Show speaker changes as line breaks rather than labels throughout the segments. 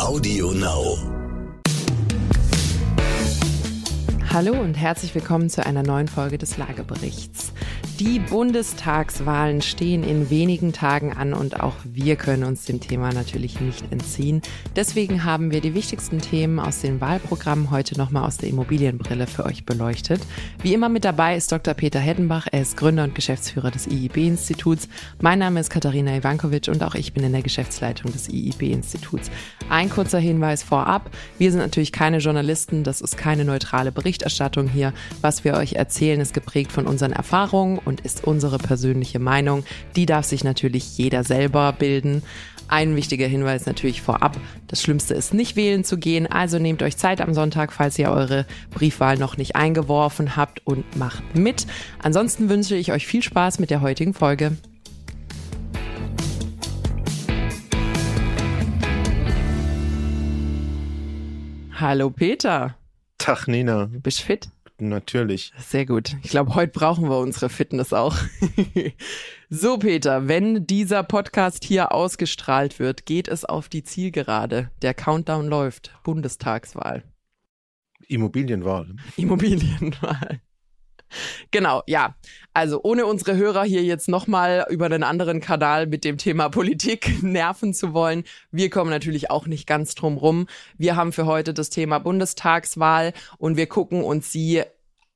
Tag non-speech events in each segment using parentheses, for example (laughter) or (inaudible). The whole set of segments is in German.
Audio Now.
Hallo und herzlich willkommen zu einer neuen Folge des Lageberichts. Die Bundestagswahlen stehen in wenigen Tagen an und auch wir können uns dem Thema natürlich nicht entziehen. Deswegen haben wir die wichtigsten Themen aus den Wahlprogrammen heute nochmal aus der Immobilienbrille für euch beleuchtet. Wie immer mit dabei ist Dr. Peter Heddenbach. Er ist Gründer und Geschäftsführer des IIB-Instituts. Mein Name ist Katharina Ivankovic und auch ich bin in der Geschäftsleitung des IIB-Instituts. Ein kurzer Hinweis vorab. Wir sind natürlich keine Journalisten. Das ist keine neutrale Berichterstattung hier. Was wir euch erzählen, ist geprägt von unseren Erfahrungen und ist unsere persönliche Meinung. Die darf sich natürlich jeder selber bilden. Ein wichtiger Hinweis natürlich vorab. Das Schlimmste ist nicht wählen zu gehen. Also nehmt euch Zeit am Sonntag, falls ihr eure Briefwahl noch nicht eingeworfen habt und macht mit. Ansonsten wünsche ich euch viel Spaß mit der heutigen Folge. Hallo Peter.
Tag Nina.
Bist fit?
Natürlich.
Sehr gut. Ich glaube, heute brauchen wir unsere Fitness auch. (laughs) so, Peter, wenn dieser Podcast hier ausgestrahlt wird, geht es auf die Zielgerade. Der Countdown läuft. Bundestagswahl.
Immobilienwahl.
Immobilienwahl. Genau, ja. Also ohne unsere Hörer hier jetzt nochmal über einen anderen Kanal mit dem Thema Politik (laughs) nerven zu wollen. Wir kommen natürlich auch nicht ganz drum rum. Wir haben für heute das Thema Bundestagswahl und wir gucken uns sie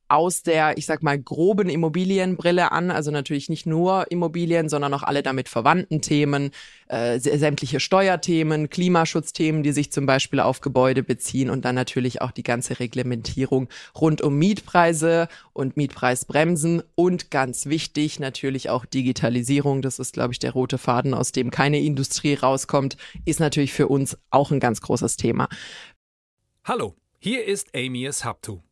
aus der, ich sag mal, groben Immobilienbrille an, also natürlich nicht nur Immobilien, sondern auch alle damit verwandten Themen, äh, sämtliche Steuerthemen, Klimaschutzthemen, die sich zum Beispiel auf Gebäude beziehen und dann natürlich auch die ganze Reglementierung rund um Mietpreise und Mietpreisbremsen und ganz wichtig natürlich auch Digitalisierung. Das ist, glaube ich, der rote Faden, aus dem keine Industrie rauskommt, ist natürlich für uns auch ein ganz großes Thema.
Hallo, hier ist Amy Haptu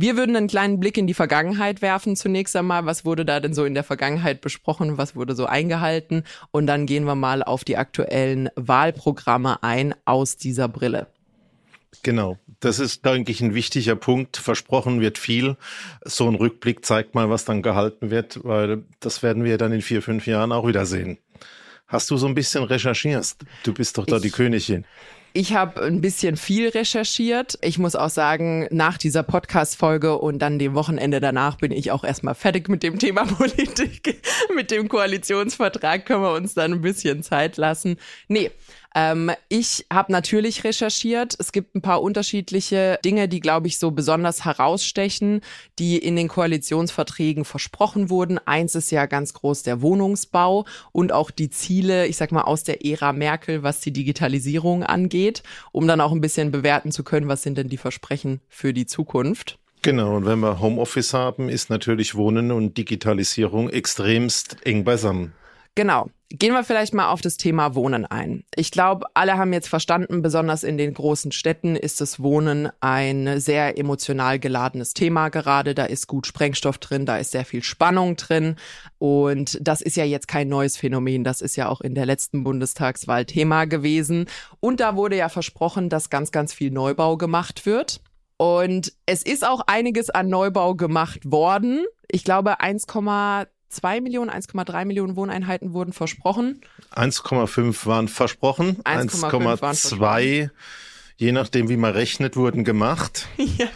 Wir würden einen kleinen Blick in die Vergangenheit werfen zunächst einmal. Was wurde da denn so in der Vergangenheit besprochen? Was wurde so eingehalten? Und dann gehen wir mal auf die aktuellen Wahlprogramme ein aus dieser Brille.
Genau, das ist, denke ich, ein wichtiger Punkt. Versprochen wird viel. So ein Rückblick zeigt mal, was dann gehalten wird, weil das werden wir dann in vier, fünf Jahren auch wieder sehen. Hast du so ein bisschen recherchiert? Du bist doch da ich, die Königin.
Ich habe ein bisschen viel recherchiert. Ich muss auch sagen, nach dieser Podcast-Folge und dann dem Wochenende danach bin ich auch erstmal fertig mit dem Thema (laughs) Politik. mit dem Koalitionsvertrag können wir uns dann ein bisschen Zeit lassen. Nee, ähm, ich habe natürlich recherchiert. Es gibt ein paar unterschiedliche Dinge, die, glaube ich, so besonders herausstechen, die in den Koalitionsverträgen versprochen wurden. Eins ist ja ganz groß der Wohnungsbau und auch die Ziele, ich sag mal, aus der Ära Merkel, was die Digitalisierung angeht, um dann auch ein bisschen bewerten zu können, was sind denn die Versprechen für die Zukunft.
Genau, und wenn wir Homeoffice haben, ist natürlich Wohnen und Digitalisierung extremst eng beisammen.
Genau. Gehen wir vielleicht mal auf das Thema Wohnen ein. Ich glaube, alle haben jetzt verstanden, besonders in den großen Städten ist das Wohnen ein sehr emotional geladenes Thema gerade. Da ist gut Sprengstoff drin, da ist sehr viel Spannung drin. Und das ist ja jetzt kein neues Phänomen. Das ist ja auch in der letzten Bundestagswahl Thema gewesen. Und da wurde ja versprochen, dass ganz, ganz viel Neubau gemacht wird. Und es ist auch einiges an Neubau gemacht worden. Ich glaube, 1,2 2 Millionen, 1,3 Millionen Wohneinheiten wurden versprochen.
1,5 waren versprochen, 1,2, je nachdem wie man rechnet, wurden gemacht. (laughs) Ja.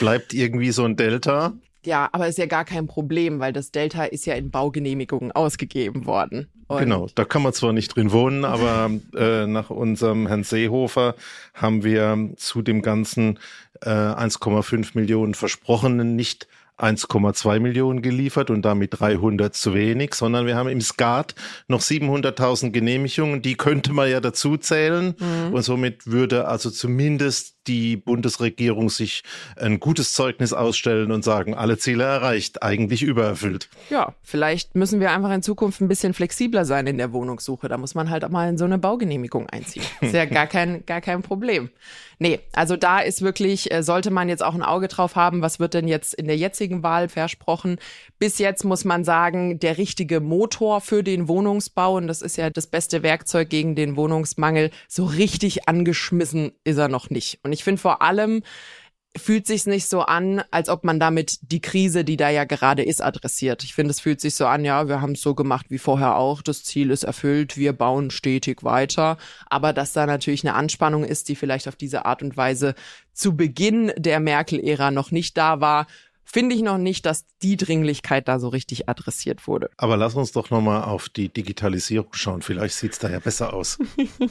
Bleibt irgendwie so ein Delta.
Ja, aber ist ja gar kein Problem, weil das Delta ist ja in Baugenehmigungen ausgegeben worden.
Und genau, da kann man zwar nicht drin wohnen, aber (laughs) äh, nach unserem Herrn Seehofer haben wir zu dem ganzen äh, 1,5 Millionen Versprochenen nicht 1,2 Millionen geliefert und damit 300 zu wenig, sondern wir haben im Skat noch 700.000 Genehmigungen, die könnte man ja dazu zählen mhm. und somit würde also zumindest die Bundesregierung sich ein gutes Zeugnis ausstellen und sagen, alle Ziele erreicht, eigentlich übererfüllt.
Ja, vielleicht müssen wir einfach in Zukunft ein bisschen flexibler sein in der Wohnungssuche. Da muss man halt auch mal in so eine Baugenehmigung einziehen. Ist ja gar (laughs) kein, gar kein Problem. Nee, also da ist wirklich, äh, sollte man jetzt auch ein Auge drauf haben, was wird denn jetzt in der jetzigen Wahl versprochen. Bis jetzt muss man sagen, der richtige Motor für den Wohnungsbau, und das ist ja das beste Werkzeug gegen den Wohnungsmangel, so richtig angeschmissen ist er noch nicht. Und ich finde vor allem, fühlt sich nicht so an, als ob man damit die Krise, die da ja gerade ist, adressiert. Ich finde, es fühlt sich so an, ja, wir haben es so gemacht wie vorher auch, das Ziel ist erfüllt, wir bauen stetig weiter, aber dass da natürlich eine Anspannung ist, die vielleicht auf diese Art und Weise zu Beginn der Merkel-Ära noch nicht da war, finde ich noch nicht, dass die Dringlichkeit da so richtig adressiert wurde.
Aber lass uns doch nochmal auf die Digitalisierung schauen. Vielleicht sieht es da ja besser aus.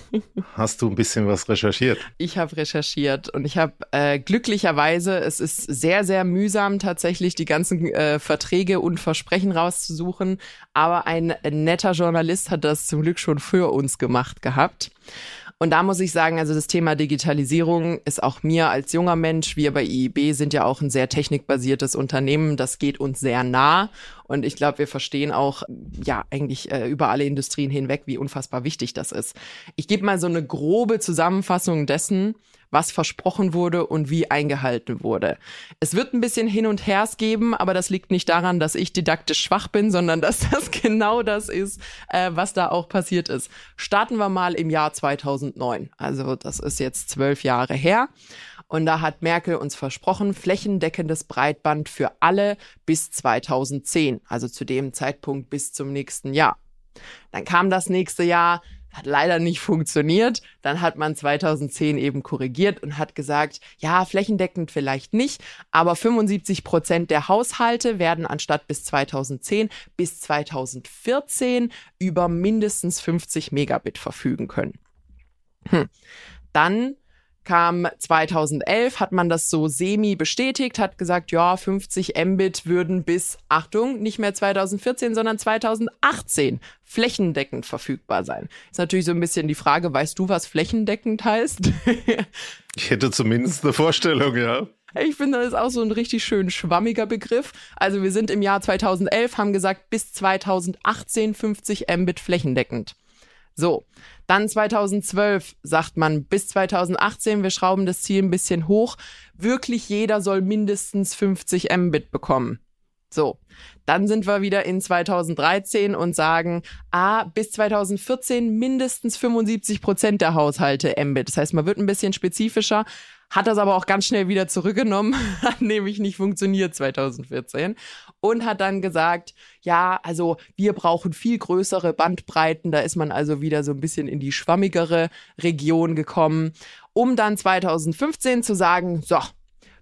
(laughs) Hast du ein bisschen was recherchiert?
Ich habe recherchiert und ich habe äh, glücklicherweise, es ist sehr, sehr mühsam tatsächlich die ganzen äh, Verträge und Versprechen rauszusuchen, aber ein netter Journalist hat das zum Glück schon für uns gemacht gehabt. Und da muss ich sagen, also das Thema Digitalisierung ist auch mir als junger Mensch, wir bei IIB sind ja auch ein sehr technikbasiertes Unternehmen, das geht uns sehr nah. Und ich glaube, wir verstehen auch, ja, eigentlich äh, über alle Industrien hinweg, wie unfassbar wichtig das ist. Ich gebe mal so eine grobe Zusammenfassung dessen, was versprochen wurde und wie eingehalten wurde. Es wird ein bisschen hin und her geben, aber das liegt nicht daran, dass ich didaktisch schwach bin, sondern dass das (laughs) genau das ist, äh, was da auch passiert ist. Starten wir mal im Jahr 2009. Also das ist jetzt zwölf Jahre her. Und da hat Merkel uns versprochen, flächendeckendes Breitband für alle bis 2010, also zu dem Zeitpunkt bis zum nächsten Jahr. Dann kam das nächste Jahr, hat leider nicht funktioniert. Dann hat man 2010 eben korrigiert und hat gesagt, ja, flächendeckend vielleicht nicht, aber 75 Prozent der Haushalte werden anstatt bis 2010 bis 2014 über mindestens 50 Megabit verfügen können. Hm. Dann kam 2011, hat man das so semi bestätigt, hat gesagt, ja, 50 Mbit würden bis, Achtung, nicht mehr 2014, sondern 2018 flächendeckend verfügbar sein. Ist natürlich so ein bisschen die Frage, weißt du, was flächendeckend heißt? (laughs)
ich hätte zumindest eine Vorstellung, ja.
Ich finde, das ist auch so ein richtig schön schwammiger Begriff. Also wir sind im Jahr 2011, haben gesagt, bis 2018 50 Mbit flächendeckend. So, dann 2012 sagt man bis 2018, wir schrauben das Ziel ein bisschen hoch. Wirklich jeder soll mindestens 50 Mbit bekommen. So, dann sind wir wieder in 2013 und sagen, ah, bis 2014 mindestens 75 Prozent der Haushalte Mbit. Das heißt, man wird ein bisschen spezifischer, hat das aber auch ganz schnell wieder zurückgenommen, (laughs) hat nämlich nicht funktioniert 2014 und hat dann gesagt, ja, also wir brauchen viel größere Bandbreiten, da ist man also wieder so ein bisschen in die schwammigere Region gekommen, um dann 2015 zu sagen, so,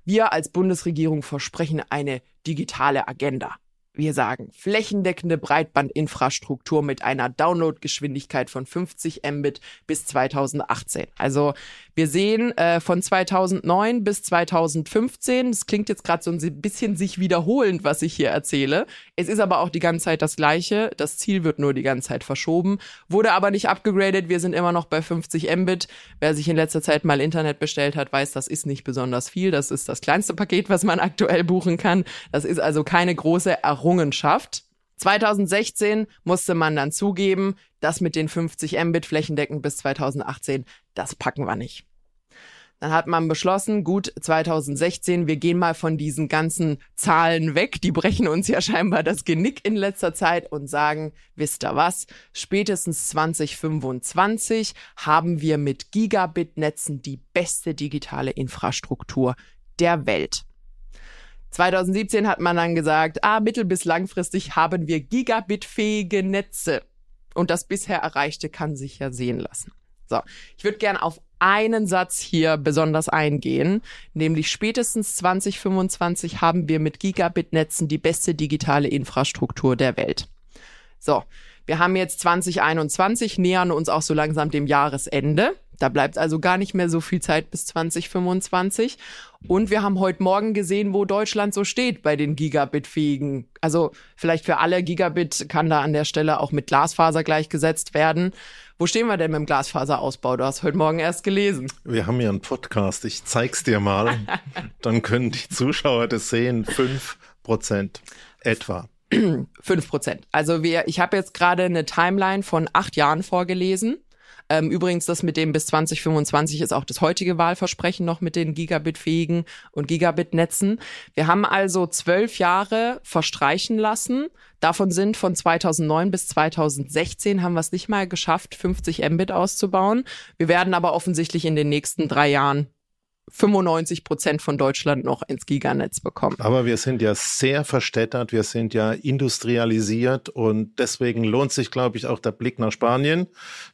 wir als Bundesregierung versprechen eine digitale Agenda. Wir sagen flächendeckende Breitbandinfrastruktur mit einer Downloadgeschwindigkeit von 50 Mbit bis 2018. Also wir sehen äh, von 2009 bis 2015, das klingt jetzt gerade so ein bisschen sich wiederholend, was ich hier erzähle. Es ist aber auch die ganze Zeit das gleiche. Das Ziel wird nur die ganze Zeit verschoben, wurde aber nicht abgegradet. Wir sind immer noch bei 50 Mbit. Wer sich in letzter Zeit mal Internet bestellt hat, weiß, das ist nicht besonders viel. Das ist das kleinste Paket, was man aktuell buchen kann. Das ist also keine große Errungenschaft. 2016 musste man dann zugeben, das mit den 50 Mbit flächendeckend bis 2018, das packen wir nicht. Dann hat man beschlossen, gut, 2016, wir gehen mal von diesen ganzen Zahlen weg, die brechen uns ja scheinbar das Genick in letzter Zeit und sagen, wisst ihr was, spätestens 2025 haben wir mit Gigabit-Netzen die beste digitale Infrastruktur der Welt. 2017 hat man dann gesagt, ah, mittel- bis langfristig haben wir gigabitfähige Netze. Und das bisher Erreichte kann sich ja sehen lassen. So, ich würde gern auf einen Satz hier besonders eingehen, nämlich spätestens 2025 haben wir mit Gigabit-Netzen die beste digitale Infrastruktur der Welt. So, wir haben jetzt 2021, nähern uns auch so langsam dem Jahresende. Da bleibt also gar nicht mehr so viel Zeit bis 2025. Und wir haben heute Morgen gesehen, wo Deutschland so steht bei den Gigabit-fähigen. Also vielleicht für alle Gigabit kann da an der Stelle auch mit Glasfaser gleichgesetzt werden. Wo stehen wir denn mit dem Glasfaserausbau? Du hast heute Morgen erst gelesen.
Wir haben ja einen Podcast. Ich zeig's dir mal. (laughs) Dann können die Zuschauer das sehen. Fünf Prozent etwa.
Fünf Prozent. Also wir, ich habe jetzt gerade eine Timeline von acht Jahren vorgelesen. Ähm, übrigens, das mit dem bis 2025 ist auch das heutige Wahlversprechen noch mit den Gigabit-fähigen und Gigabit-Netzen. Wir haben also zwölf Jahre verstreichen lassen. Davon sind von 2009 bis 2016 haben wir es nicht mal geschafft, 50 Mbit auszubauen. Wir werden aber offensichtlich in den nächsten drei Jahren 95 Prozent von Deutschland noch ins Giganetz bekommen.
Aber wir sind ja sehr verstädtert, wir sind ja industrialisiert und deswegen lohnt sich, glaube ich, auch der Blick nach Spanien.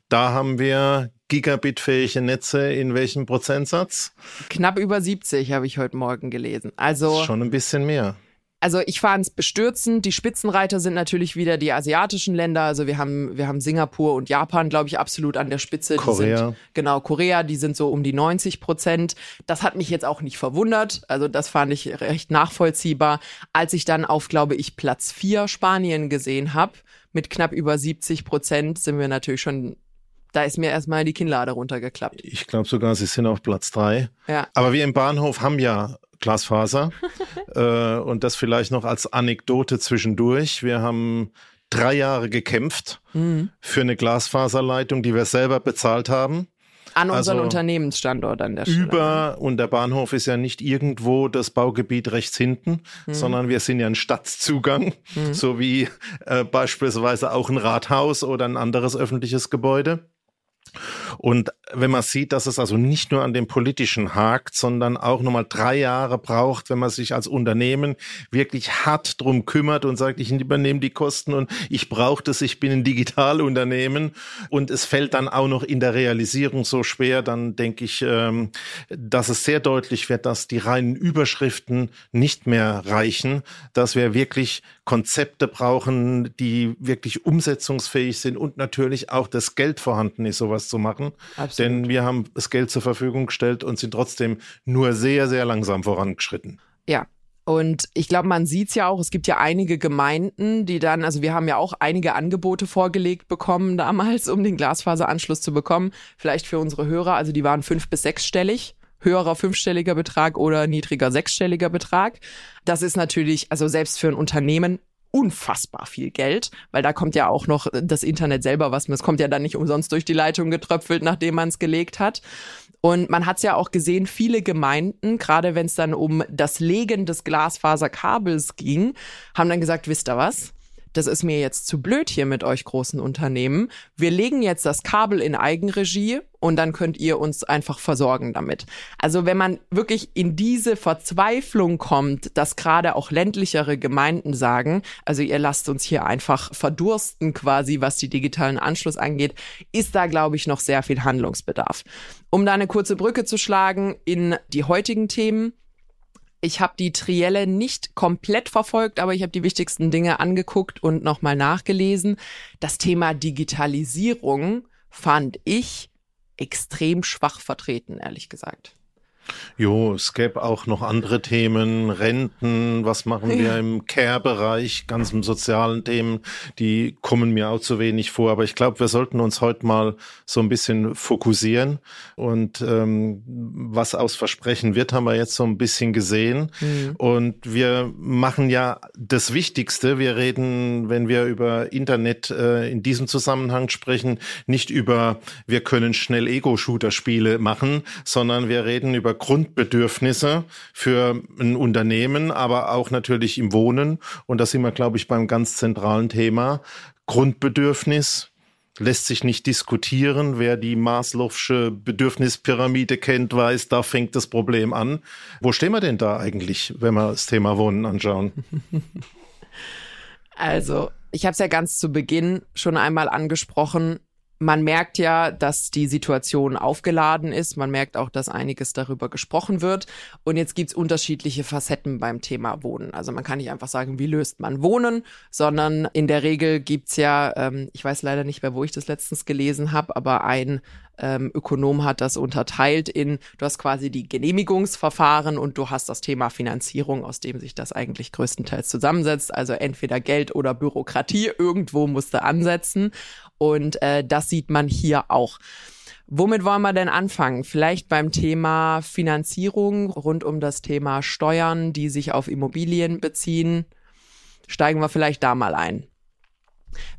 Da haben wir gigabitfähige Netze in welchem Prozentsatz?
Knapp über 70 habe ich heute Morgen gelesen. Also
schon ein bisschen mehr.
Also ich fand es bestürzend. Die Spitzenreiter sind natürlich wieder die asiatischen Länder. Also wir haben, wir haben Singapur und Japan, glaube ich, absolut an der Spitze.
Korea.
Sind, genau, Korea, die sind so um die 90 Prozent. Das hat mich jetzt auch nicht verwundert. Also das fand ich recht nachvollziehbar. Als ich dann auf, glaube ich, Platz vier Spanien gesehen habe, mit knapp über 70 Prozent, sind wir natürlich schon da ist mir erstmal die Kinnlade runtergeklappt.
Ich glaube sogar, sie sind auf Platz drei.
Ja.
Aber wir im Bahnhof haben ja Glasfaser. (laughs) äh, und das vielleicht noch als Anekdote zwischendurch. Wir haben drei Jahre gekämpft mhm. für eine Glasfaserleitung, die wir selber bezahlt haben.
An unseren also Unternehmensstandort an der
Stelle. Über, und der Bahnhof ist ja nicht irgendwo das Baugebiet rechts hinten, mhm. sondern wir sind ja ein Stadtzugang, mhm. so wie äh, beispielsweise auch ein Rathaus oder ein anderes öffentliches Gebäude. Und wenn man sieht, dass es also nicht nur an dem politischen hakt, sondern auch nochmal drei Jahre braucht, wenn man sich als Unternehmen wirklich hart drum kümmert und sagt, ich übernehme die Kosten und ich brauche das, ich bin ein Digitalunternehmen und es fällt dann auch noch in der Realisierung so schwer, dann denke ich, ähm, dass es sehr deutlich wird, dass die reinen Überschriften nicht mehr reichen, dass wir wirklich Konzepte brauchen, die wirklich umsetzungsfähig sind und natürlich auch das Geld vorhanden ist, sowas zu machen. Absolut. Denn wir haben das Geld zur Verfügung gestellt und sind trotzdem nur sehr, sehr langsam vorangeschritten.
Ja, und ich glaube, man sieht's ja auch, es gibt ja einige Gemeinden, die dann, also wir haben ja auch einige Angebote vorgelegt bekommen damals, um den Glasfaseranschluss zu bekommen. Vielleicht für unsere Hörer, also die waren fünf- bis sechsstellig höherer fünfstelliger Betrag oder niedriger sechsstelliger Betrag. Das ist natürlich, also selbst für ein Unternehmen unfassbar viel Geld, weil da kommt ja auch noch das Internet selber was, es kommt ja dann nicht umsonst durch die Leitung getröpfelt, nachdem man es gelegt hat. Und man hat es ja auch gesehen, viele Gemeinden, gerade wenn es dann um das Legen des Glasfaserkabels ging, haben dann gesagt, wisst ihr was? Das ist mir jetzt zu blöd hier mit euch großen Unternehmen. Wir legen jetzt das Kabel in Eigenregie und dann könnt ihr uns einfach versorgen damit. Also wenn man wirklich in diese Verzweiflung kommt, dass gerade auch ländlichere Gemeinden sagen, also ihr lasst uns hier einfach verdursten quasi, was die digitalen Anschluss angeht, ist da, glaube ich, noch sehr viel Handlungsbedarf. Um da eine kurze Brücke zu schlagen in die heutigen Themen, ich habe die Trielle nicht komplett verfolgt, aber ich habe die wichtigsten Dinge angeguckt und nochmal nachgelesen. Das Thema Digitalisierung fand ich extrem schwach vertreten, ehrlich gesagt.
Jo, es gäbe auch noch andere Themen, Renten, was machen wir im Care-Bereich, ganzen sozialen Themen, die kommen mir auch zu wenig vor. Aber ich glaube, wir sollten uns heute mal so ein bisschen fokussieren. Und ähm, was aus Versprechen wird, haben wir jetzt so ein bisschen gesehen. Mhm. Und wir machen ja das Wichtigste. Wir reden, wenn wir über Internet äh, in diesem Zusammenhang sprechen, nicht über, wir können schnell Ego-Shooter-Spiele machen, sondern wir reden über Grundbedürfnisse für ein Unternehmen, aber auch natürlich im Wohnen. Und da sind wir, glaube ich, beim ganz zentralen Thema. Grundbedürfnis lässt sich nicht diskutieren. Wer die Maslow'sche Bedürfnispyramide kennt, weiß, da fängt das Problem an. Wo stehen wir denn da eigentlich, wenn wir das Thema Wohnen anschauen? (laughs)
Also, ich habe es ja ganz zu Beginn schon einmal angesprochen man merkt ja, dass die Situation aufgeladen ist. Man merkt auch, dass einiges darüber gesprochen wird. Und jetzt gibt's unterschiedliche Facetten beim Thema Wohnen. Also man kann nicht einfach sagen, wie löst man Wohnen, sondern in der Regel gibt's ja, ähm, ich weiß leider nicht mehr, wo ich das letztens gelesen habe, aber ein ähm, Ökonom hat das unterteilt in, du hast quasi die Genehmigungsverfahren und du hast das Thema Finanzierung, aus dem sich das eigentlich größtenteils zusammensetzt. Also entweder Geld oder Bürokratie, irgendwo musste ansetzen. Und äh, das sieht man hier auch. Womit wollen wir denn anfangen? Vielleicht beim Thema Finanzierung rund um das Thema Steuern, die sich auf Immobilien beziehen. Steigen wir vielleicht da mal ein.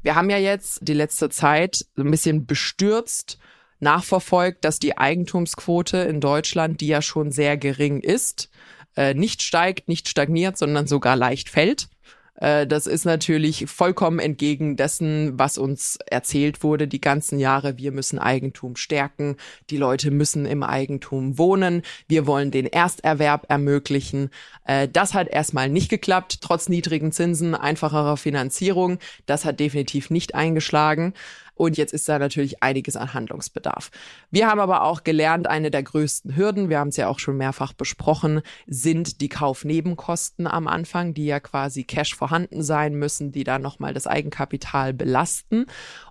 Wir haben ja jetzt die letzte Zeit so ein bisschen bestürzt nachverfolgt, dass die Eigentumsquote in Deutschland, die ja schon sehr gering ist, äh, nicht steigt, nicht stagniert, sondern sogar leicht fällt. Äh, das ist natürlich vollkommen entgegen dessen, was uns erzählt wurde die ganzen Jahre. Wir müssen Eigentum stärken. Die Leute müssen im Eigentum wohnen. Wir wollen den Ersterwerb ermöglichen. Äh, das hat erstmal nicht geklappt, trotz niedrigen Zinsen, einfacherer Finanzierung. Das hat definitiv nicht eingeschlagen. Und jetzt ist da natürlich einiges an Handlungsbedarf. Wir haben aber auch gelernt, eine der größten Hürden, wir haben es ja auch schon mehrfach besprochen, sind die Kaufnebenkosten am Anfang, die ja quasi Cash vorhanden sein müssen, die dann nochmal das Eigenkapital belasten.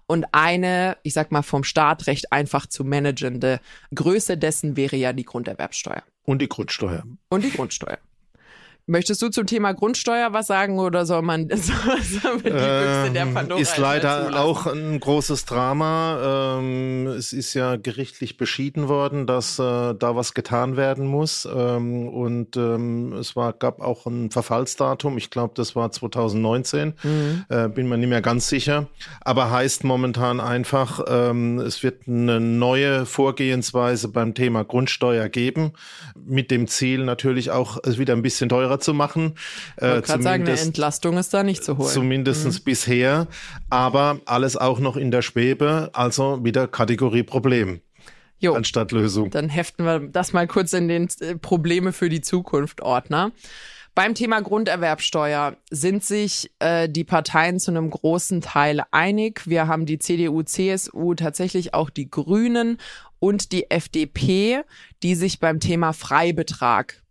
Und eine, ich sag mal, vom Staat recht einfach zu managende Größe dessen wäre ja die Grunderwerbsteuer.
Und die Grundsteuer.
Und die Grundsteuer. Möchtest du zum Thema Grundsteuer was sagen oder soll man, (laughs) soll man die
Büchse der ähm, Pandora Ist leider auch ein großes Drama. Ähm, es ist ja gerichtlich beschieden worden, dass äh, da was getan werden muss. Ähm, und ähm, es war, gab auch ein Verfallsdatum. Ich glaube, das war 2019. Mhm. Äh, bin mir nicht mehr ganz sicher. Aber heißt momentan einfach, ähm, es wird eine neue Vorgehensweise beim Thema Grundsteuer geben. Mit dem Ziel natürlich auch, es wieder ein bisschen teurer teurer zu machen.
Ich äh, gerade sagen, eine Entlastung ist da nicht zu holen.
Zumindest mhm. bisher. Aber alles auch noch in der Schwebe, also wieder Kategorie Problem. Jo, anstatt Lösung.
Dann heften wir das mal kurz in den äh, Probleme für die Zukunft Ordner. Beim Thema Grunderwerbsteuer sind sich äh, die Parteien zu einem großen Teil einig. Wir haben die CDU, CSU, tatsächlich auch die Grünen und die FDP, die sich beim Thema Freibetrag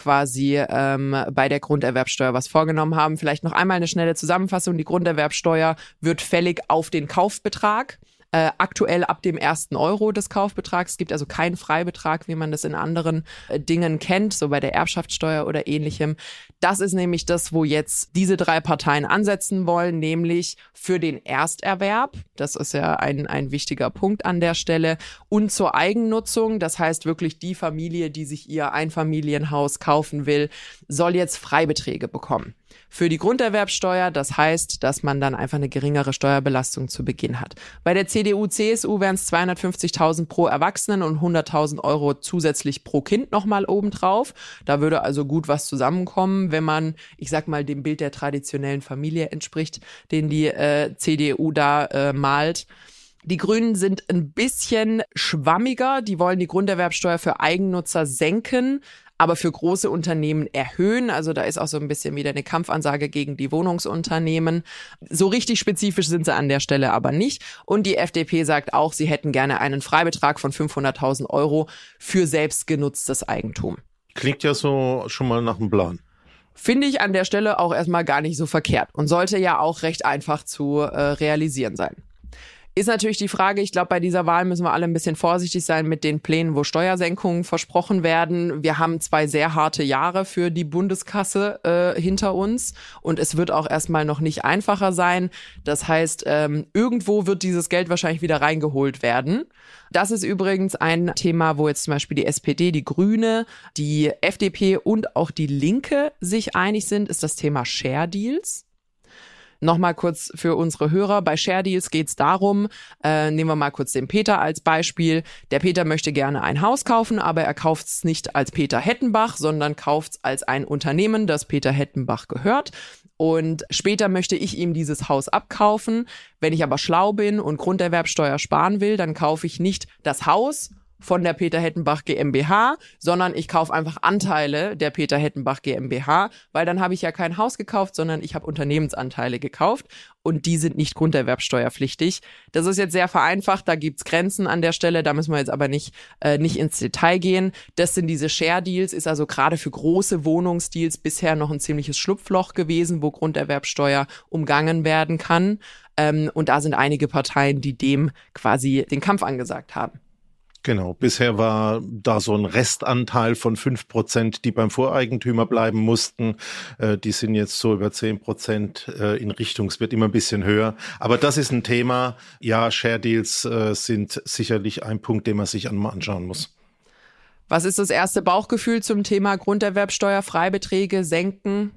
quasi ähm, bei der Grunderwerbsteuer was vorgenommen haben. Vielleicht noch einmal eine schnelle Zusammenfassung. Die Grunderwerbsteuer wird fällig auf den Kaufbetrag äh, aktuell ab dem ersten Euro des Kaufbetrags. Es gibt also keinen Freibetrag, wie man das in anderen äh, Dingen kennt, so bei der Erbschaftssteuer oder ähnlichem. Das ist nämlich das, wo jetzt diese drei Parteien ansetzen wollen, nämlich für den Ersterwerb. Das ist ja ein, ein wichtiger Punkt an der Stelle. Und zur Eigennutzung. Das heißt wirklich die Familie, die sich ihr Einfamilienhaus kaufen will, soll jetzt Freibeträge bekommen für die Grunderwerbsteuer. Das heißt, dass man dann einfach eine geringere Steuerbelastung zu Beginn hat. Bei der CDU, CSU wären es 250.000 pro Erwachsenen und 100.000 Euro zusätzlich pro Kind nochmal obendrauf. Da würde also gut was zusammenkommen, wenn man, ich sag mal, dem Bild der traditionellen Familie entspricht, den die äh, CDU da äh, malt. Die Grünen sind ein bisschen schwammiger. Die wollen die Grunderwerbsteuer für Eigennutzer senken, aber für große Unternehmen erhöhen. Also da ist auch so ein bisschen wieder eine Kampfansage gegen die Wohnungsunternehmen. So richtig spezifisch sind sie an der Stelle aber nicht. Und die FDP sagt auch, sie hätten gerne einen Freibetrag von 500.000 Euro für selbstgenutztes Eigentum.
Klingt ja so schon mal nach einem Plan.
Finde ich an der Stelle auch erstmal gar nicht so verkehrt und sollte ja auch recht einfach zu äh, realisieren sein. Ist natürlich die Frage, ich glaube, bei dieser Wahl müssen wir alle ein bisschen vorsichtig sein mit den Plänen, wo Steuersenkungen versprochen werden. Wir haben zwei sehr harte Jahre für die Bundeskasse äh, hinter uns und es wird auch erstmal noch nicht einfacher sein. Das heißt, ähm, irgendwo wird dieses Geld wahrscheinlich wieder reingeholt werden. Das ist übrigens ein Thema, wo jetzt zum Beispiel die SPD, die Grüne, die FDP und auch die Linke sich einig sind, ist das Thema Share Deals. Nochmal kurz für unsere Hörer. Bei Share Deals geht es darum, äh, nehmen wir mal kurz den Peter als Beispiel. Der Peter möchte gerne ein Haus kaufen, aber er kauft es nicht als Peter Hettenbach, sondern kauft es als ein Unternehmen, das Peter Hettenbach gehört. Und später möchte ich ihm dieses Haus abkaufen. Wenn ich aber schlau bin und Grunderwerbsteuer sparen will, dann kaufe ich nicht das Haus, von der Peter Hettenbach GmbH, sondern ich kaufe einfach Anteile der Peter Hettenbach GmbH, weil dann habe ich ja kein Haus gekauft, sondern ich habe Unternehmensanteile gekauft und die sind nicht grunderwerbsteuerpflichtig. Das ist jetzt sehr vereinfacht, da gibt's Grenzen an der Stelle, da müssen wir jetzt aber nicht, äh, nicht ins Detail gehen. Das sind diese Share-Deals, ist also gerade für große Wohnungsdeals bisher noch ein ziemliches Schlupfloch gewesen, wo Grunderwerbsteuer umgangen werden kann. Ähm, und da sind einige Parteien, die dem quasi den Kampf angesagt haben.
Genau, bisher war da so ein Restanteil von fünf Prozent, die beim Voreigentümer bleiben mussten. Äh, die sind jetzt so über zehn Prozent äh, in Richtung, es wird immer ein bisschen höher. Aber das ist ein Thema. Ja, Share Deals äh, sind sicherlich ein Punkt, den man sich einmal anschauen muss.
Was ist das erste Bauchgefühl zum Thema Grunderwerbsteuer, Freibeträge senken?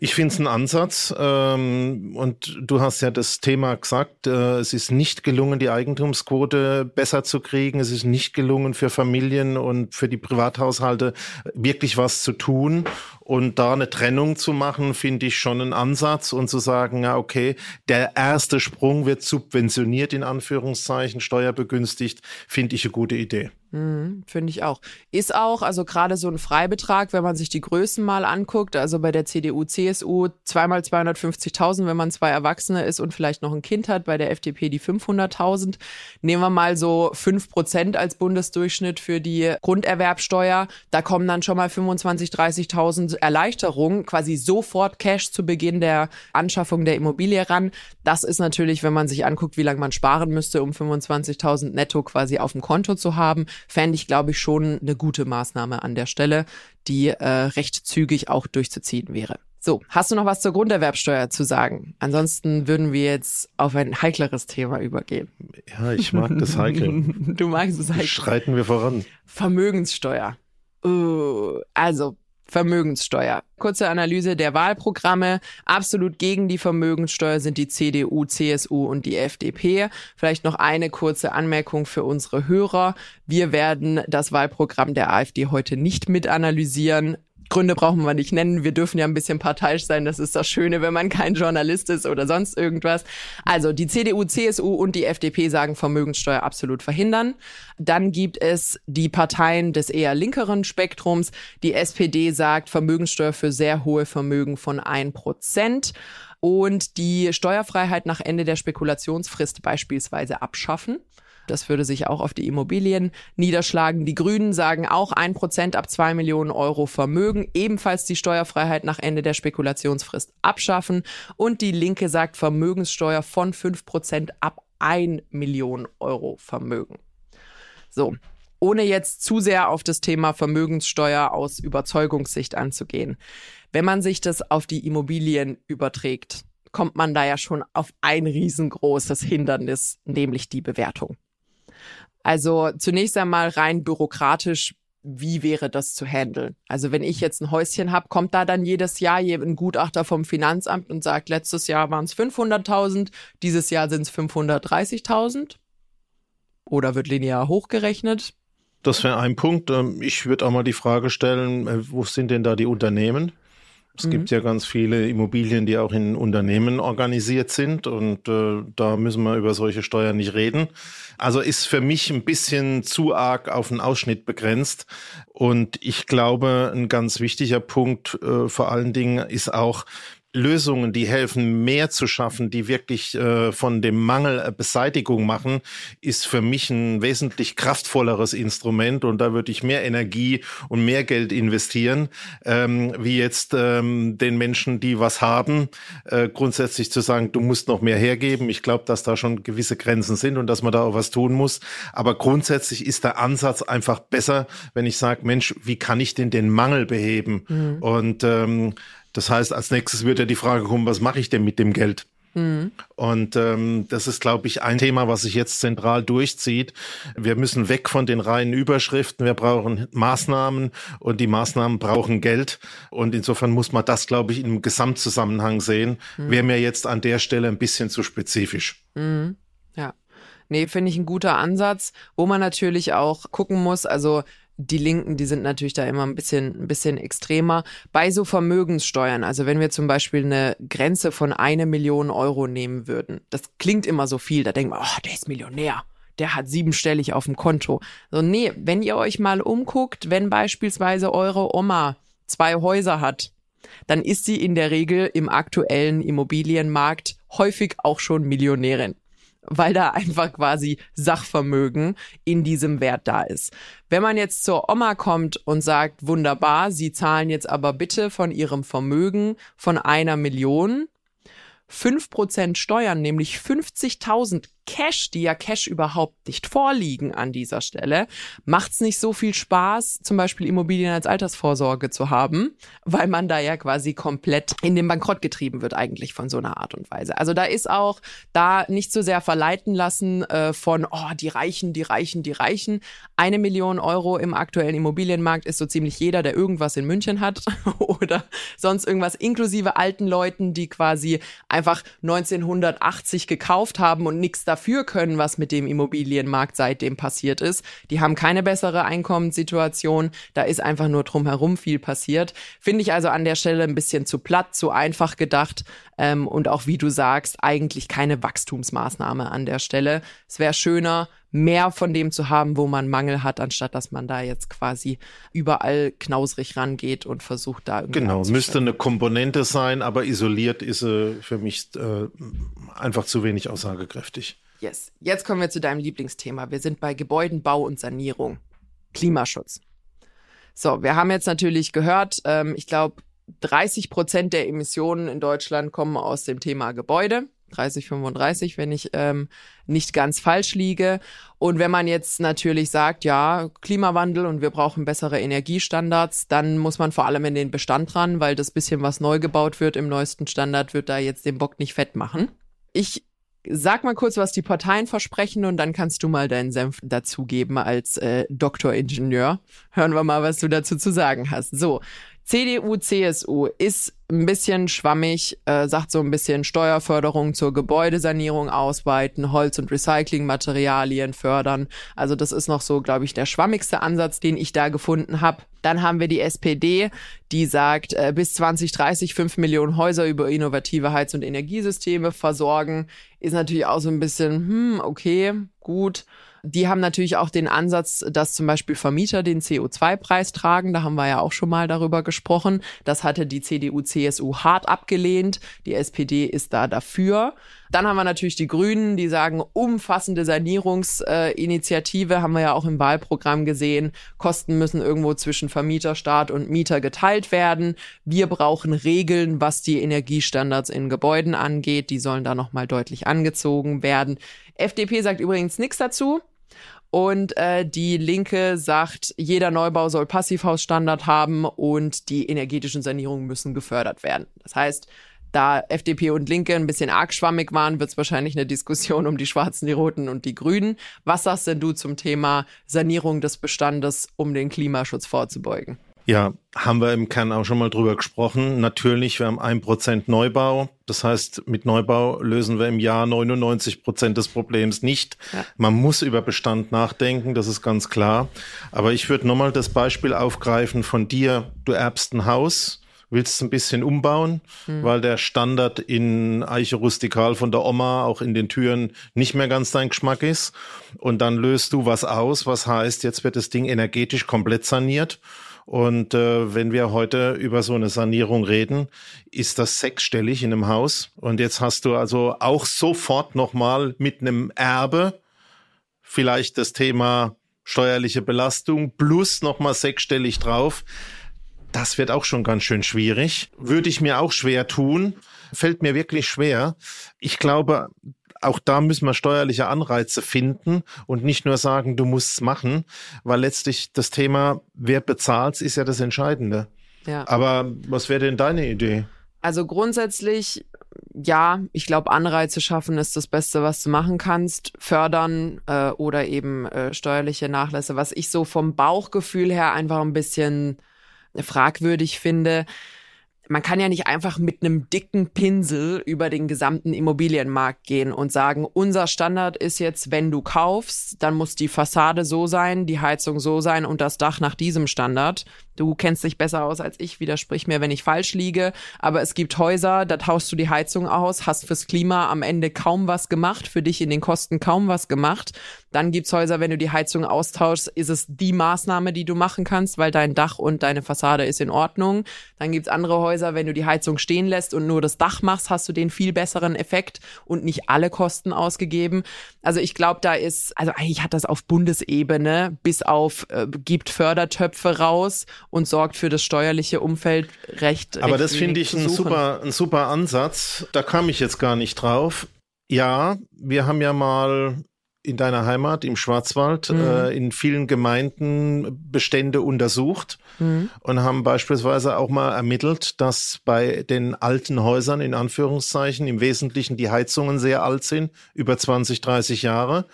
Ich finde es ein Ansatz ähm, und du hast ja das Thema gesagt, äh, es ist nicht gelungen, die Eigentumsquote besser zu kriegen. Es ist nicht gelungen, für Familien und für die Privathaushalte wirklich was zu tun. Und da eine Trennung zu machen, finde ich schon ein Ansatz und zu sagen, ja, okay, der erste Sprung wird subventioniert, in Anführungszeichen, steuerbegünstigt, finde ich eine gute Idee.
Mhm, Finde ich auch. Ist auch, also gerade so ein Freibetrag, wenn man sich die Größen mal anguckt, also bei der CDU, CSU zweimal 250.000, wenn man zwei Erwachsene ist und vielleicht noch ein Kind hat, bei der FDP die 500.000. Nehmen wir mal so fünf Prozent als Bundesdurchschnitt für die Grunderwerbsteuer. Da kommen dann schon mal 25.000, 30.000 Erleichterungen, quasi sofort Cash zu Beginn der Anschaffung der Immobilie ran. Das ist natürlich, wenn man sich anguckt, wie lange man sparen müsste, um 25.000 netto quasi auf dem Konto zu haben, fände ich, glaube ich, schon eine gute Maßnahme an der Stelle, die äh, recht zügig auch durchzuziehen wäre. So, hast du noch was zur Grunderwerbsteuer zu sagen? Ansonsten würden wir jetzt auf ein heikleres Thema übergehen.
Ja, ich mag das Heikel. (laughs)
du magst es heikel.
Schreiten wir voran.
Vermögenssteuer. Uh, also Vermögenssteuer. Kurze Analyse der Wahlprogramme. Absolut gegen die Vermögenssteuer sind die CDU, CSU und die FDP. Vielleicht noch eine kurze Anmerkung für unsere Hörer. Wir werden das Wahlprogramm der AfD heute nicht mit analysieren. Gründe brauchen wir nicht nennen. Wir dürfen ja ein bisschen parteiisch sein. Das ist das Schöne, wenn man kein Journalist ist oder sonst irgendwas. Also die CDU, CSU und die FDP sagen Vermögenssteuer absolut verhindern. Dann gibt es die Parteien des eher linkeren Spektrums. Die SPD sagt Vermögenssteuer für sehr hohe Vermögen von ein Prozent und die Steuerfreiheit nach Ende der Spekulationsfrist beispielsweise abschaffen. Das würde sich auch auf die Immobilien niederschlagen. Die Grünen sagen auch ein Prozent ab zwei Millionen Euro Vermögen, ebenfalls die Steuerfreiheit nach Ende der Spekulationsfrist abschaffen. Und die Linke sagt Vermögenssteuer von fünf Prozent ab ein Million Euro Vermögen. So. Ohne jetzt zu sehr auf das Thema Vermögenssteuer aus Überzeugungssicht anzugehen. Wenn man sich das auf die Immobilien überträgt, kommt man da ja schon auf ein riesengroßes Hindernis, nämlich die Bewertung. Also zunächst einmal rein bürokratisch, wie wäre das zu handeln? Also wenn ich jetzt ein Häuschen habe, kommt da dann jedes Jahr ein Gutachter vom Finanzamt und sagt, letztes Jahr waren es 500.000, dieses Jahr sind es 530.000? Oder wird linear hochgerechnet?
Das wäre ein Punkt. Ähm, ich würde auch mal die Frage stellen, äh, wo sind denn da die Unternehmen? Es mhm. gibt ja ganz viele Immobilien, die auch in Unternehmen organisiert sind und äh, da müssen wir über solche Steuern nicht reden. Also ist für mich ein bisschen zu arg auf den Ausschnitt begrenzt und ich glaube, ein ganz wichtiger Punkt äh, vor allen Dingen ist auch, Lösungen, die helfen, mehr zu schaffen, die wirklich äh, von dem Mangel äh, Beseitigung machen, ist für mich ein wesentlich kraftvolleres Instrument und da würde ich mehr Energie und mehr Geld investieren, ähm, wie jetzt ähm, den Menschen, die was haben, äh, grundsätzlich zu sagen, du musst noch mehr hergeben. Ich glaube, dass da schon gewisse Grenzen sind und dass man da auch was tun muss. Aber grundsätzlich ist der Ansatz einfach besser, wenn ich sage, Mensch, wie kann ich denn den Mangel beheben? Mhm. Und ähm, das heißt, als nächstes wird ja die Frage kommen, was mache ich denn mit dem Geld? Und ähm, das ist, glaube ich, ein Thema, was sich jetzt zentral durchzieht. Wir müssen weg von den reinen Überschriften. Wir brauchen Maßnahmen und die Maßnahmen brauchen Geld. Und insofern muss man das, glaube ich, im Gesamtzusammenhang sehen. Mhm. Wäre mir jetzt an der Stelle ein bisschen zu spezifisch.
Mhm. Ja. Nee, finde ich ein guter Ansatz, wo man natürlich auch gucken muss, also die Linken, die sind natürlich da immer ein bisschen, ein bisschen extremer. Bei so Vermögenssteuern, also wenn wir zum Beispiel eine Grenze von eine Million Euro nehmen würden, das klingt immer so viel, da denkt man, oh, der ist Millionär. Der hat siebenstellig auf dem Konto. So, nee, wenn ihr euch mal umguckt, wenn beispielsweise eure Oma zwei Häuser hat, dann ist sie in der Regel im aktuellen Immobilienmarkt häufig auch schon Millionärin weil da einfach quasi Sachvermögen in diesem Wert da ist. Wenn man jetzt zur Oma kommt und sagt, wunderbar, Sie zahlen jetzt aber bitte von Ihrem Vermögen von einer Million fünf Prozent Steuern, nämlich 50.000 Cash, die ja Cash überhaupt nicht vorliegen an dieser Stelle, macht es nicht so viel Spaß, zum Beispiel Immobilien als Altersvorsorge zu haben, weil man da ja quasi komplett in den Bankrott getrieben wird eigentlich von so einer Art und Weise. Also da ist auch da nicht so sehr verleiten lassen äh, von, oh, die Reichen, die Reichen, die Reichen. Eine Million Euro im aktuellen Immobilienmarkt ist so ziemlich jeder, der irgendwas in München hat (laughs) oder sonst irgendwas, inklusive alten Leuten, die quasi einfach 1980 gekauft haben und nichts dafür können, was mit dem Immobilienmarkt seitdem passiert ist. Die haben keine bessere Einkommenssituation. Da ist einfach nur drumherum viel passiert. Finde ich also an der Stelle ein bisschen zu platt, zu einfach gedacht ähm, und auch, wie du sagst, eigentlich keine Wachstumsmaßnahme an der Stelle. Es wäre schöner, mehr von dem zu haben, wo man Mangel hat, anstatt dass man da jetzt quasi überall knausrig rangeht und versucht da irgendwie.
Genau, müsste eine Komponente sein, aber isoliert ist sie für mich äh, einfach zu wenig aussagekräftig.
Yes. Jetzt kommen wir zu deinem Lieblingsthema. Wir sind bei Gebäudenbau und Sanierung. Klimaschutz. So, wir haben jetzt natürlich gehört, ähm, ich glaube, 30 Prozent der Emissionen in Deutschland kommen aus dem Thema Gebäude. 30, 35, wenn ich ähm, nicht ganz falsch liege. Und wenn man jetzt natürlich sagt, ja, Klimawandel und wir brauchen bessere Energiestandards, dann muss man vor allem in den Bestand ran, weil das bisschen, was neu gebaut wird im neuesten Standard, wird da jetzt den Bock nicht fett machen. Ich sag mal kurz, was die Parteien versprechen und dann kannst du mal deinen Senf dazugeben als äh, Doktoringenieur. Hören wir mal, was du dazu zu sagen hast. So, CDU, CSU ist ein bisschen schwammig, äh, sagt so ein bisschen Steuerförderung zur Gebäudesanierung ausweiten, Holz- und Recyclingmaterialien fördern. Also das ist noch so, glaube ich, der schwammigste Ansatz, den ich da gefunden habe. Dann haben wir die SPD, die sagt, äh, bis 2030 fünf Millionen Häuser über innovative Heiz- und Energiesysteme versorgen. Ist natürlich auch so ein bisschen, hm, okay, gut. Die haben natürlich auch den Ansatz, dass zum Beispiel Vermieter den CO2-Preis tragen. Da haben wir ja auch schon mal darüber gesprochen. Das hatte die CDU, CSU hart abgelehnt. Die SPD ist da dafür. Dann haben wir natürlich die Grünen, die sagen, umfassende Sanierungsinitiative, haben wir ja auch im Wahlprogramm gesehen. Kosten müssen irgendwo zwischen Vermieter, Staat und Mieter geteilt werden. Wir brauchen Regeln, was die Energiestandards in Gebäuden angeht. Die sollen da nochmal deutlich angezogen werden. FDP sagt übrigens nichts dazu. Und äh, die Linke sagt, jeder Neubau soll Passivhausstandard haben und die energetischen Sanierungen müssen gefördert werden. Das heißt, da FDP und Linke ein bisschen arg schwammig waren, wird es wahrscheinlich eine Diskussion um die Schwarzen, die Roten und die Grünen. Was sagst denn du zum Thema Sanierung des Bestandes, um den Klimaschutz vorzubeugen?
Ja, haben wir im Kern auch schon mal drüber gesprochen. Natürlich, wir haben ein Prozent Neubau. Das heißt, mit Neubau lösen wir im Jahr 99 Prozent des Problems nicht. Ja. Man muss über Bestand nachdenken, das ist ganz klar. Aber ich würde nochmal das Beispiel aufgreifen von dir. Du erbst ein Haus, willst ein bisschen umbauen, hm. weil der Standard in Eiche Rustikal von der Oma auch in den Türen nicht mehr ganz dein Geschmack ist. Und dann löst du was aus, was heißt, jetzt wird das Ding energetisch komplett saniert. Und äh, wenn wir heute über so eine Sanierung reden, ist das sechsstellig in einem Haus. Und jetzt hast du also auch sofort nochmal mit einem Erbe vielleicht das Thema steuerliche Belastung plus nochmal sechsstellig drauf. Das wird auch schon ganz schön schwierig. Würde ich mir auch schwer tun. Fällt mir wirklich schwer. Ich glaube, auch da müssen wir steuerliche Anreize finden und nicht nur sagen, du musst es machen, weil letztlich das Thema, wer bezahlt, ist ja das Entscheidende. Ja. Aber was wäre denn deine Idee?
Also grundsätzlich, ja, ich glaube, Anreize schaffen ist das Beste, was du machen kannst. Fördern äh, oder eben äh, steuerliche Nachlässe. Was ich so vom Bauchgefühl her einfach ein bisschen fragwürdig finde, man kann ja nicht einfach mit einem dicken Pinsel über den gesamten Immobilienmarkt gehen und sagen, unser Standard ist jetzt, wenn du kaufst, dann muss die Fassade so sein, die Heizung so sein und das Dach nach diesem Standard. Du kennst dich besser aus als ich, widersprich mir, wenn ich falsch liege. Aber es gibt Häuser, da tauschst du die Heizung aus, hast fürs Klima am Ende kaum was gemacht, für dich in den Kosten kaum was gemacht. Dann gibt's Häuser, wenn du die Heizung austauschst, ist es die Maßnahme, die du machen kannst, weil dein Dach und deine Fassade ist in Ordnung. Dann gibt's andere Häuser, wenn du die Heizung stehen lässt und nur das Dach machst, hast du den viel besseren Effekt und nicht alle Kosten ausgegeben. Also ich glaube, da ist, also eigentlich hat das auf Bundesebene bis auf äh, gibt Fördertöpfe raus und sorgt für das steuerliche Umfeld recht.
Aber recht das finde ich ein super, ein super Ansatz. Da kam ich jetzt gar nicht drauf. Ja, wir haben ja mal in deiner Heimat im Schwarzwald mhm. äh, in vielen Gemeinden Bestände untersucht mhm. und haben beispielsweise auch mal ermittelt, dass bei den alten Häusern in Anführungszeichen im Wesentlichen die Heizungen sehr alt sind, über 20, 30 Jahre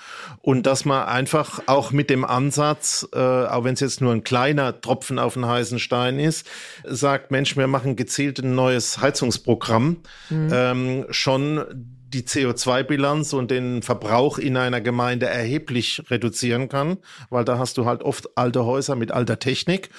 und dass man einfach auch mit dem Ansatz, äh, auch wenn es jetzt nur ein kleiner Tropfen auf den heißen Stein ist, sagt, Mensch, wir machen gezielt ein neues Heizungsprogramm, mhm. ähm, schon die CO2-Bilanz und den Verbrauch in einer Gemeinde erheblich reduzieren kann, weil da hast du halt oft alte Häuser mit alter Technik.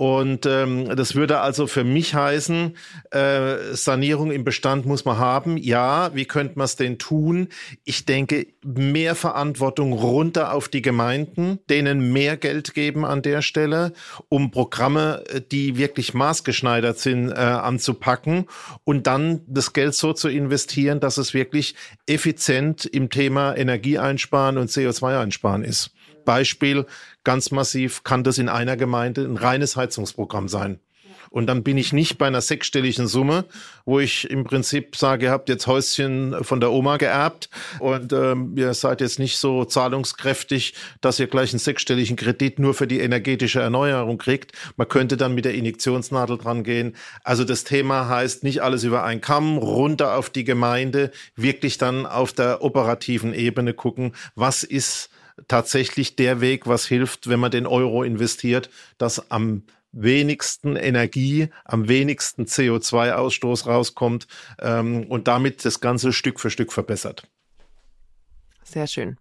Und ähm, das würde also für mich heißen, äh, Sanierung im Bestand muss man haben. Ja, wie könnte man es denn tun? Ich denke, mehr Verantwortung runter auf die Gemeinden, denen mehr Geld geben an der Stelle, um Programme, äh, die wirklich maßgeschneidert sind, äh, anzupacken und dann das Geld so zu investieren, dass es wirklich effizient im Thema Energie einsparen und CO2 einsparen ist. Beispiel, ganz massiv kann das in einer Gemeinde ein reines Heizungsprogramm sein. Und dann bin ich nicht bei einer sechsstelligen Summe, wo ich im Prinzip sage, ihr habt jetzt Häuschen von der Oma geerbt und ähm, ihr seid jetzt nicht so zahlungskräftig, dass ihr gleich einen sechsstelligen Kredit nur für die energetische Erneuerung kriegt. Man könnte dann mit der Injektionsnadel dran gehen. Also das Thema heißt nicht alles über einen Kamm, runter auf die Gemeinde, wirklich dann auf der operativen Ebene gucken, was ist tatsächlich der Weg, was hilft, wenn man den Euro investiert, dass am wenigsten Energie, am wenigsten CO2-Ausstoß rauskommt ähm, und damit das Ganze Stück für Stück verbessert.
Sehr schön.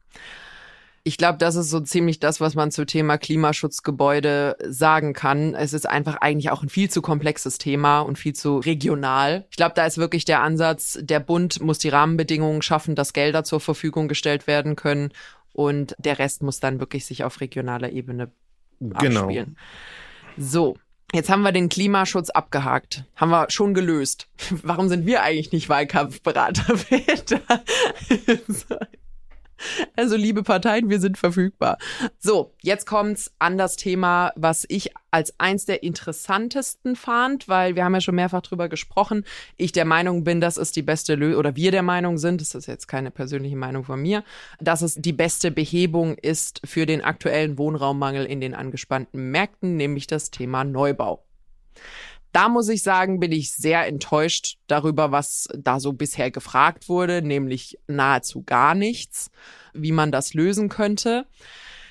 Ich glaube, das ist so ziemlich das, was man zum Thema Klimaschutzgebäude sagen kann. Es ist einfach eigentlich auch ein viel zu komplexes Thema und viel zu regional. Ich glaube, da ist wirklich der Ansatz, der Bund muss die Rahmenbedingungen schaffen, dass Gelder zur Verfügung gestellt werden können und der Rest muss dann wirklich sich auf regionaler Ebene genau. abspielen. So, Jetzt haben wir den Klimaschutz abgehakt. Haben wir schon gelöst. (laughs) Warum sind wir eigentlich nicht Wahlkampfberater? (laughs) (laughs) Also liebe Parteien, wir sind verfügbar. So, jetzt kommt's an das Thema, was ich als eins der interessantesten fand, weil wir haben ja schon mehrfach drüber gesprochen. Ich der Meinung bin, dass es die beste Lösung, oder wir der Meinung sind, das ist jetzt keine persönliche Meinung von mir, dass es die beste Behebung ist für den aktuellen Wohnraummangel in den angespannten Märkten, nämlich das Thema Neubau. Da muss ich sagen, bin ich sehr enttäuscht darüber, was da so bisher gefragt wurde, nämlich nahezu gar nichts, wie man das lösen könnte.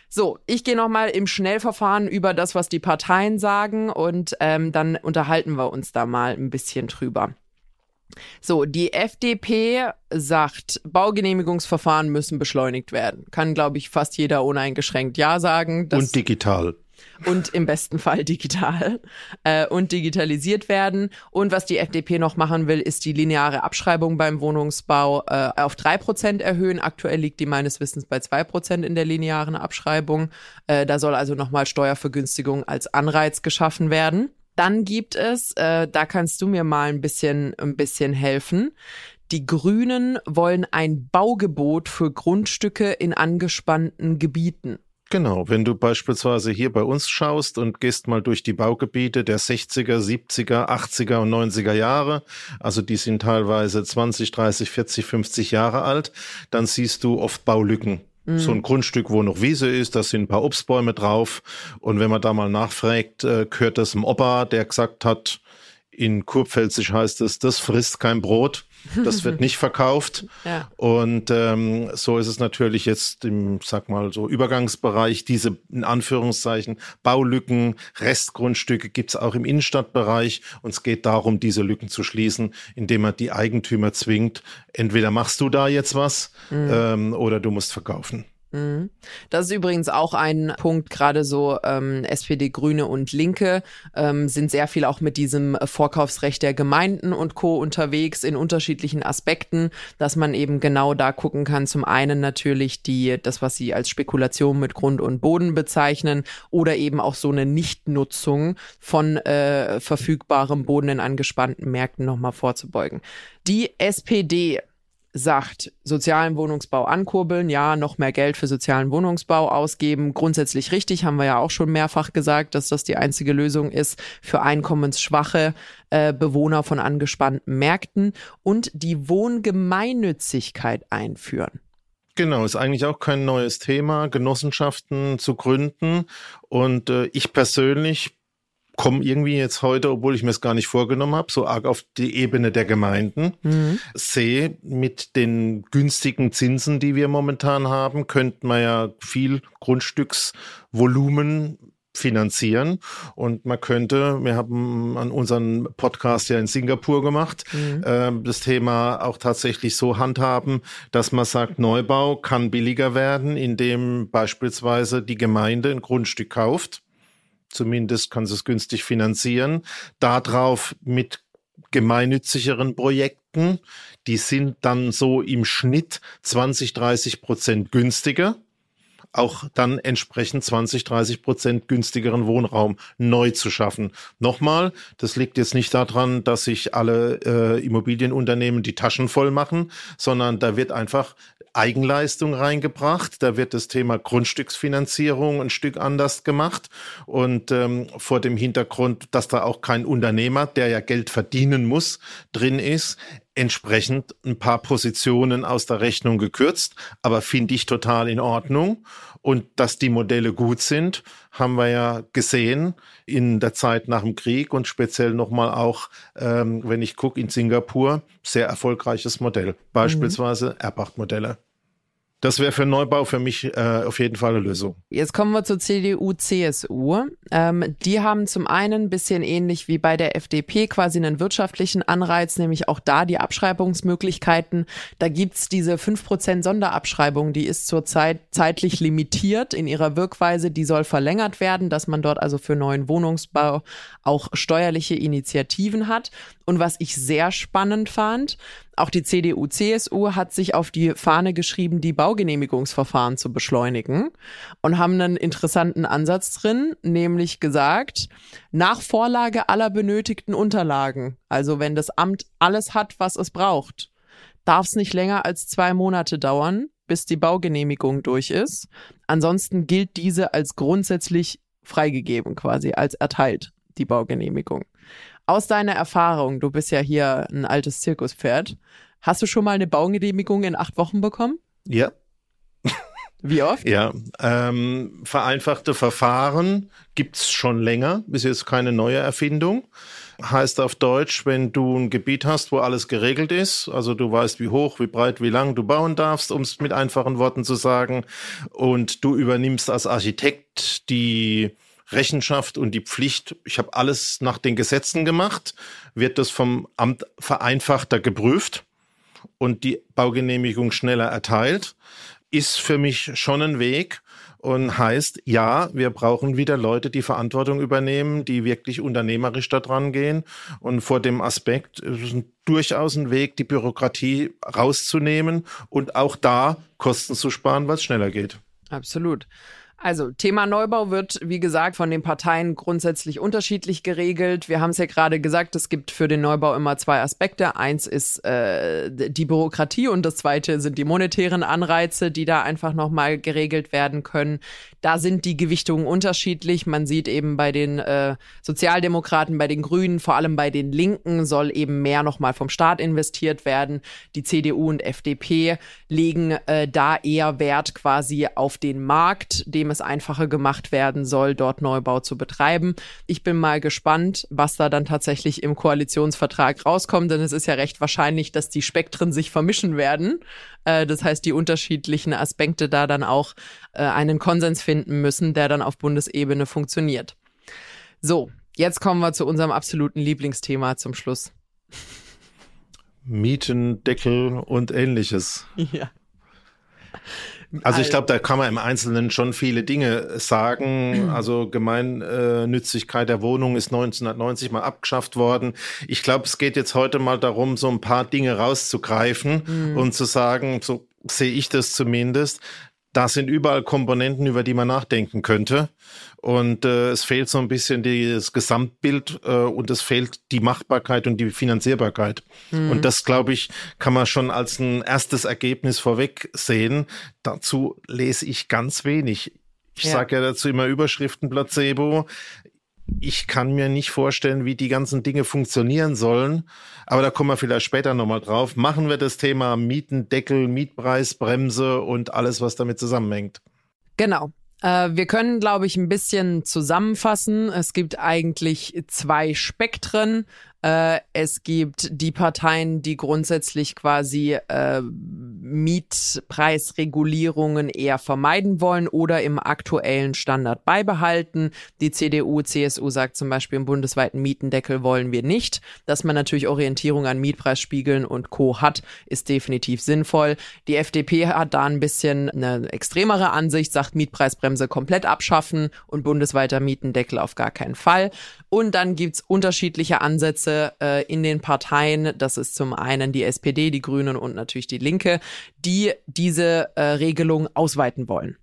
So, ich gehe nochmal im Schnellverfahren über das, was die Parteien sagen und ähm, dann unterhalten wir uns da mal ein bisschen drüber. So, die FDP sagt, Baugenehmigungsverfahren müssen beschleunigt werden. Kann, glaube ich, fast jeder uneingeschränkt Ja sagen.
und digital
und im besten Fall digital äh, und digitalisiert werden. Und was die FDP noch machen will, ist die lineare Abschreibung beim Wohnungsbau äh, auf drei Prozent erhöhen. Aktuell liegt die meines Wissens bei zwei Prozent in der linearen Abschreibung. Äh, da soll also nochmal Steuervergünstigung als Anreiz geschaffen werden. Dann gibt es, äh, da kannst du mir mal ein bisschen, ein bisschen helfen. Die Grünen wollen ein Baugebot für Grundstücke in angespannten Gebieten.
Genau, wenn du beispielsweise hier bei uns schaust und gehst mal durch die Baugebiete der 60er, 70er, 80er und 90er Jahre, also die sind teilweise 20, 30, 40, 50 Jahre alt, dann siehst du oft Baulücken. Mhm. So ein Grundstück, wo noch Wiese ist, da sind ein paar Obstbäume drauf. Und wenn man da mal nachfragt, äh, gehört das dem Opa, der gesagt hat, in Kurpfälzisch heißt es, das frisst kein Brot. Das wird (laughs) nicht verkauft. ja. Und ähm, so ist es natürlich jetzt im, sag mal, so Übergangsbereich. Diese in Anführungszeichen Baulücken, Restgrundstücke gibt's auch im Innenstadtbereich. Und es geht darum, diese Lücken zu schließen, indem man die Eigentümer zwingt. Entweder machst du da jetzt was mhm. ähm, oder du musst verkaufen.
Mhm. Das ist übrigens auch ein Punkt, gerade so ähm, SPD, Grüne und Linke ähm, sind sehr viel auch mit diesem Vorkaufsrecht der Gemeinden und Co. unterwegs in unterschiedlichen Aspekten, dass man eben genau da gucken kann. Zum einen natürlich die, das, was sie als Spekulation mit Grund und Boden bezeichnen oder eben auch so eine Nichtnutzung von äh, verfügbarem Boden in angespannten Märkten nochmal vorzubeugen. Die SPD sagt, sozialen Wohnungsbau ankurbeln, ja, noch mehr Geld für sozialen Wohnungsbau ausgeben. Grundsätzlich richtig, haben wir ja auch schon mehrfach gesagt, dass das die einzige Lösung ist für einkommensschwache äh, Bewohner von angespannten Märkten und die Wohngemeinnützigkeit einführen.
Genau, ist eigentlich auch kein neues Thema, Genossenschaften zu gründen. Und äh, ich persönlich komme irgendwie jetzt heute, obwohl ich mir es gar nicht vorgenommen habe, so arg auf die Ebene der Gemeinden. Mhm. Sehe mit den günstigen Zinsen, die wir momentan haben, könnten wir ja viel Grundstücksvolumen finanzieren. Und man könnte, wir haben an unseren Podcast ja in Singapur gemacht, mhm. äh, das Thema auch tatsächlich so handhaben, dass man sagt, Neubau kann billiger werden, indem beispielsweise die Gemeinde ein Grundstück kauft Zumindest kann sie es günstig finanzieren. Darauf mit gemeinnützigeren Projekten, die sind dann so im Schnitt 20, 30 Prozent günstiger auch dann entsprechend 20, 30 Prozent günstigeren Wohnraum neu zu schaffen. Nochmal, das liegt jetzt nicht daran, dass sich alle äh, Immobilienunternehmen die Taschen voll machen, sondern da wird einfach Eigenleistung reingebracht. Da wird das Thema Grundstücksfinanzierung ein Stück anders gemacht. Und ähm, vor dem Hintergrund, dass da auch kein Unternehmer, der ja Geld verdienen muss, drin ist, entsprechend ein paar Positionen aus der Rechnung gekürzt, aber finde ich total in Ordnung. Und dass die Modelle gut sind, haben wir ja gesehen in der Zeit nach dem Krieg und speziell nochmal auch, ähm, wenn ich gucke, in Singapur, sehr erfolgreiches Modell. Beispielsweise mhm. Erbach-Modelle. Das wäre für Neubau für mich äh, auf jeden Fall eine Lösung.
Jetzt kommen wir zur CDU, CSU. Ähm, die haben zum einen ein bisschen ähnlich wie bei der FDP quasi einen wirtschaftlichen Anreiz, nämlich auch da die Abschreibungsmöglichkeiten. Da gibt's diese 5% Sonderabschreibung, die ist zurzeit zeitlich limitiert in ihrer Wirkweise. Die soll verlängert werden, dass man dort also für neuen Wohnungsbau auch steuerliche Initiativen hat. Und was ich sehr spannend fand, auch die CDU, CSU hat sich auf die Fahne geschrieben, die Baugenehmigungsverfahren zu beschleunigen und haben einen interessanten Ansatz drin, nämlich gesagt, nach Vorlage aller benötigten Unterlagen, also wenn das Amt alles hat, was es braucht, darf es nicht länger als zwei Monate dauern, bis die Baugenehmigung durch ist. Ansonsten gilt diese als grundsätzlich freigegeben quasi, als erteilt, die Baugenehmigung. Aus deiner Erfahrung, du bist ja hier ein altes Zirkuspferd, hast du schon mal eine Baugenehmigung in acht Wochen bekommen?
Ja.
Wie oft?
Ja, ähm, vereinfachte Verfahren gibt's schon länger, ist jetzt keine neue Erfindung. Heißt auf Deutsch, wenn du ein Gebiet hast, wo alles geregelt ist, also du weißt, wie hoch, wie breit, wie lang du bauen darfst, um es mit einfachen Worten zu sagen, und du übernimmst als Architekt die Rechenschaft und die Pflicht, ich habe alles nach den Gesetzen gemacht, wird das vom Amt vereinfachter geprüft und die Baugenehmigung schneller erteilt, ist für mich schon ein Weg und heißt, ja, wir brauchen wieder Leute, die Verantwortung übernehmen, die wirklich unternehmerisch da dran gehen. Und vor dem Aspekt ist es durchaus ein Weg, die Bürokratie rauszunehmen und auch da Kosten zu sparen, es schneller geht.
Absolut. Also Thema Neubau wird, wie gesagt, von den Parteien grundsätzlich unterschiedlich geregelt. Wir haben es ja gerade gesagt, es gibt für den Neubau immer zwei Aspekte. Eins ist äh, die Bürokratie und das zweite sind die monetären Anreize, die da einfach nochmal geregelt werden können. Da sind die Gewichtungen unterschiedlich. Man sieht eben bei den äh, Sozialdemokraten, bei den Grünen, vor allem bei den Linken soll eben mehr nochmal vom Staat investiert werden. Die CDU und FDP legen äh, da eher Wert quasi auf den Markt, dem es einfacher gemacht werden soll, dort Neubau zu betreiben. Ich bin mal gespannt, was da dann tatsächlich im Koalitionsvertrag rauskommt, denn es ist ja recht wahrscheinlich, dass die Spektren sich vermischen werden. Äh, das heißt, die unterschiedlichen Aspekte da dann auch äh, einen Konsens finden müssen, der dann auf Bundesebene funktioniert. So, jetzt kommen wir zu unserem absoluten Lieblingsthema zum Schluss.
Mietendeckel und ähnliches. (laughs)
Ja.
Also ich glaube, da kann man im Einzelnen schon viele Dinge sagen. (clears throat) Also Gemeinnützigkeit der Wohnung ist 1990 mal abgeschafft worden. Ich glaube, es geht jetzt heute mal darum, so ein paar Dinge rauszugreifen mhm. und zu sagen, so sehe ich das zumindest, da sind überall Komponenten, über die man nachdenken könnte. Und äh, es fehlt so ein bisschen das Gesamtbild äh, und es fehlt die Machbarkeit und die Finanzierbarkeit. Mhm. Und das, glaube ich, kann man schon als ein erstes Ergebnis vorweg sehen. Dazu lese ich ganz wenig. Ich ja. sage ja dazu immer Überschriften Placebo ich kann mir nicht vorstellen, wie die ganzen Dinge funktionieren sollen. Aber da kommen wir vielleicht später nochmal drauf. Machen wir das Thema Mietendeckel, Mietpreisbremse und alles, was damit zusammenhängt.
Genau. Äh, wir können, glaube ich, ein bisschen zusammenfassen. Es gibt eigentlich zwei Spektren. Äh, es gibt die Parteien, die grundsätzlich quasi äh, Mietpreisregulierungen eher vermeiden wollen oder im aktuellen Standard beibehalten. Die CDU, CSU sagt zum Beispiel, im bundesweiten Mietendeckel wollen wir nicht. Dass man natürlich Orientierung an Mietpreisspiegeln und Co. hat, ist definitiv sinnvoll. Die FDP hat da ein bisschen eine extremere Ansicht, sagt Mietpreisbremse komplett abschaffen und bundesweiter Mietendeckel auf gar keinen Fall. Und dann gibt's unterschiedliche Ansätze äh, in den Parteien. Das ist zum einen die SPD, die Grünen und natürlich die Linke, die diese äh, Regelung ausweiten wollen.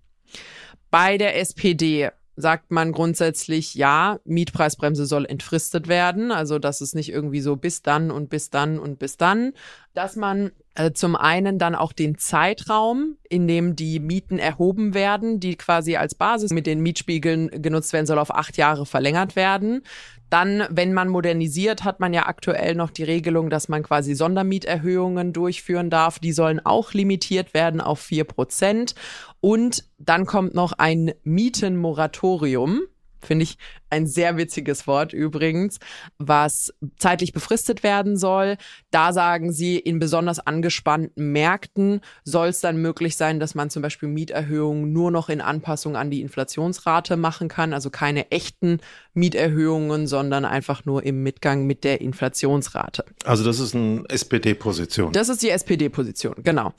Bei der SPD sagt man grundsätzlich, ja, Mietpreisbremse soll entfristet werden. Also, dass es nicht irgendwie so bis dann und bis dann und bis dann. Dass man äh, zum einen dann auch den Zeitraum, in dem die Mieten erhoben werden, die quasi als Basis mit den Mietspiegeln genutzt werden soll, auf acht Jahre verlängert werden. Dann, wenn man modernisiert, hat man ja aktuell noch die Regelung, dass man quasi Sondermieterhöhungen durchführen darf. Die sollen auch limitiert werden auf vier Prozent. Und dann kommt noch ein Mietenmoratorium. Finde ich ein sehr witziges Wort übrigens, was zeitlich befristet werden soll. Da sagen sie, in besonders angespannten Märkten soll es dann möglich sein, dass man zum Beispiel Mieterhöhungen nur noch in Anpassung an die Inflationsrate machen kann. Also keine echten Mieterhöhungen, sondern einfach nur im Mitgang mit der Inflationsrate.
Also das ist eine SPD-Position.
Das ist die SPD-Position, genau.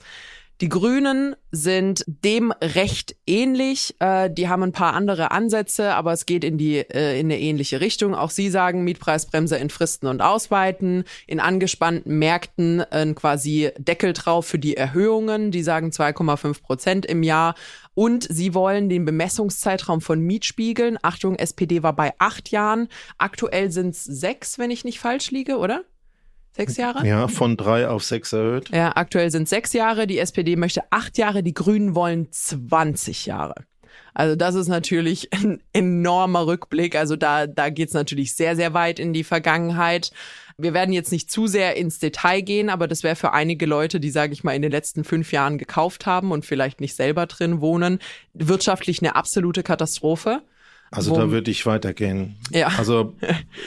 Die Grünen sind dem recht ähnlich. Äh, die haben ein paar andere Ansätze, aber es geht in die äh, in eine ähnliche Richtung. Auch sie sagen Mietpreisbremse in Fristen und Ausweiten, in angespannten Märkten äh, quasi Deckel drauf für die Erhöhungen. Die sagen 2,5 Prozent im Jahr. Und sie wollen den Bemessungszeitraum von Mietspiegeln. Achtung, SPD war bei acht Jahren. Aktuell sind es sechs, wenn ich nicht falsch liege, oder? Sechs Jahre?
Ja, von drei auf sechs erhöht.
Ja, aktuell sind sechs Jahre. Die SPD möchte acht Jahre, die Grünen wollen 20 Jahre. Also das ist natürlich (laughs) ein enormer Rückblick. Also da, da geht's natürlich sehr, sehr weit in die Vergangenheit. Wir werden jetzt nicht zu sehr ins Detail gehen, aber das wäre für einige Leute, die, sage ich mal, in den letzten fünf Jahren gekauft haben und vielleicht nicht selber drin wohnen, wirtschaftlich eine absolute Katastrophe.
Also da würde ich weitergehen. Ja. Also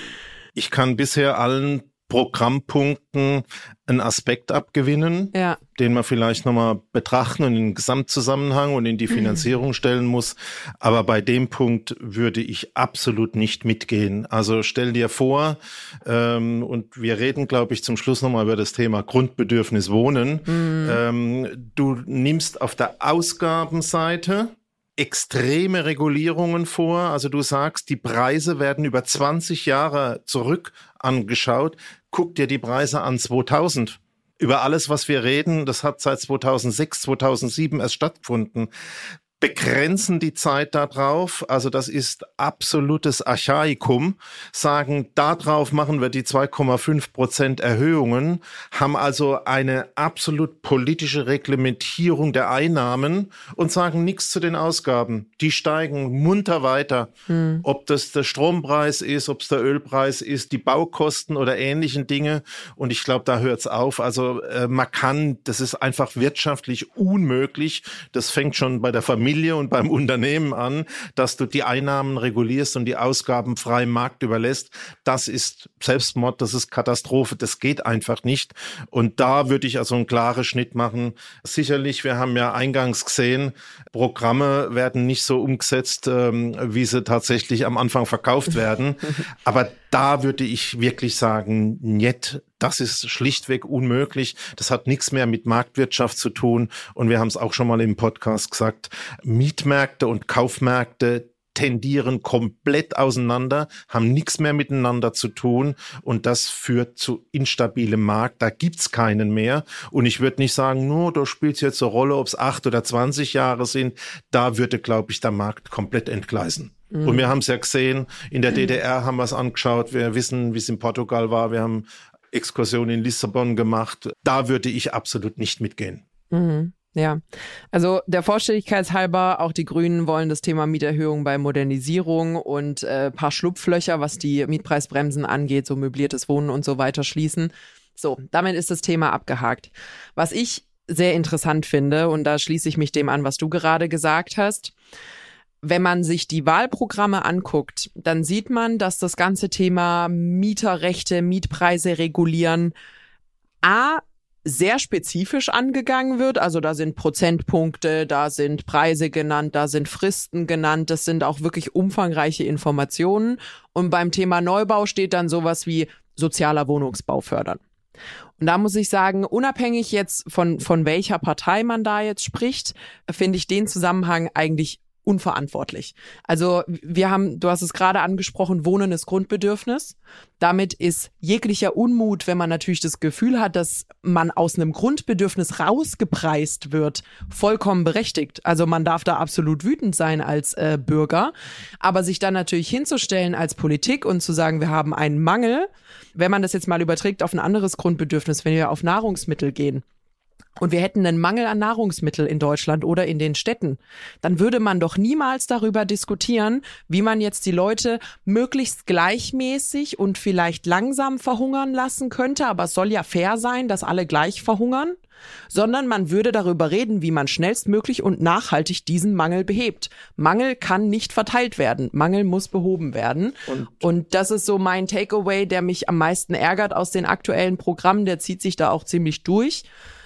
(laughs) ich kann bisher allen Programmpunkten einen Aspekt abgewinnen, ja. den man vielleicht nochmal betrachten und in den Gesamtzusammenhang und in die mhm. Finanzierung stellen muss. Aber bei dem Punkt würde ich absolut nicht mitgehen. Also stell dir vor, ähm, und wir reden, glaube ich, zum Schluss nochmal über das Thema Grundbedürfnis Wohnen. Mhm. Ähm, du nimmst auf der Ausgabenseite extreme Regulierungen vor. Also du sagst, die Preise werden über 20 Jahre zurück angeschaut. Guck dir die Preise an 2000. Über alles, was wir reden, das hat seit 2006, 2007 erst stattgefunden begrenzen die Zeit darauf, also das ist absolutes Archaikum, sagen, darauf machen wir die 2,5 Prozent Erhöhungen, haben also eine absolut politische Reglementierung der Einnahmen und sagen nichts zu den Ausgaben. Die steigen munter weiter. Hm. Ob das der Strompreis ist, ob es der Ölpreis ist, die Baukosten oder ähnlichen Dinge. Und ich glaube, da hört es auf. Also äh, man kann, das ist einfach wirtschaftlich unmöglich. Das fängt schon bei der Familie Familie und beim Unternehmen an, dass du die Einnahmen regulierst und die Ausgaben freiem Markt überlässt. Das ist Selbstmord, das ist Katastrophe, das geht einfach nicht. Und da würde ich also einen klaren Schnitt machen. Sicherlich, wir haben ja eingangs gesehen, Programme werden nicht so umgesetzt, ähm, wie sie tatsächlich am Anfang verkauft werden. (laughs) Aber da würde ich wirklich sagen, nicht, das ist schlichtweg unmöglich. Das hat nichts mehr mit Marktwirtschaft zu tun. Und wir haben es auch schon mal im Podcast gesagt, Mietmärkte und Kaufmärkte, tendieren komplett auseinander, haben nichts mehr miteinander zu tun und das führt zu instabilem Markt. Da gibt's keinen mehr. Und ich würde nicht sagen, nur da spielt jetzt eine Rolle, ob es acht oder zwanzig Jahre sind. Da würde, glaube ich, der Markt komplett entgleisen. Mhm. Und wir haben es ja gesehen, in der DDR haben wir es angeschaut, wir wissen, wie es in Portugal war, wir haben Exkursion in Lissabon gemacht. Da würde ich absolut nicht mitgehen.
Mhm. Ja, also der Vorstelligkeit halber, auch die Grünen wollen das Thema Mieterhöhung bei Modernisierung und äh, paar Schlupflöcher, was die Mietpreisbremsen angeht, so möbliertes Wohnen und so weiter schließen. So, damit ist das Thema abgehakt. Was ich sehr interessant finde, und da schließe ich mich dem an, was du gerade gesagt hast, wenn man sich die Wahlprogramme anguckt, dann sieht man, dass das ganze Thema Mieterrechte, Mietpreise regulieren, A, sehr spezifisch angegangen wird. Also da sind Prozentpunkte, da sind Preise genannt, da sind Fristen genannt. Das sind auch wirklich umfangreiche Informationen. Und beim Thema Neubau steht dann sowas wie sozialer Wohnungsbau fördern. Und da muss ich sagen, unabhängig jetzt von, von welcher Partei man da jetzt spricht, finde ich den Zusammenhang eigentlich unverantwortlich. Also wir haben, du hast es gerade angesprochen, Wohnen ist Grundbedürfnis. Damit ist jeglicher Unmut, wenn man natürlich das Gefühl hat, dass man aus einem Grundbedürfnis rausgepreist wird, vollkommen berechtigt. Also man darf da absolut wütend sein als äh, Bürger. Aber sich dann natürlich hinzustellen als Politik und zu sagen, wir haben einen Mangel, wenn man das jetzt mal überträgt auf ein anderes Grundbedürfnis, wenn wir auf Nahrungsmittel gehen, und wir hätten einen Mangel an Nahrungsmittel in Deutschland oder in den Städten, dann würde man doch niemals darüber diskutieren, wie man jetzt die Leute möglichst gleichmäßig und vielleicht langsam verhungern lassen könnte, aber es soll ja fair sein, dass alle gleich verhungern, sondern man würde darüber reden, wie man schnellstmöglich und nachhaltig diesen Mangel behebt. Mangel kann nicht verteilt werden, Mangel muss behoben werden. Und, und das ist so mein Takeaway, der mich am meisten ärgert aus den aktuellen Programmen, der zieht sich da auch ziemlich durch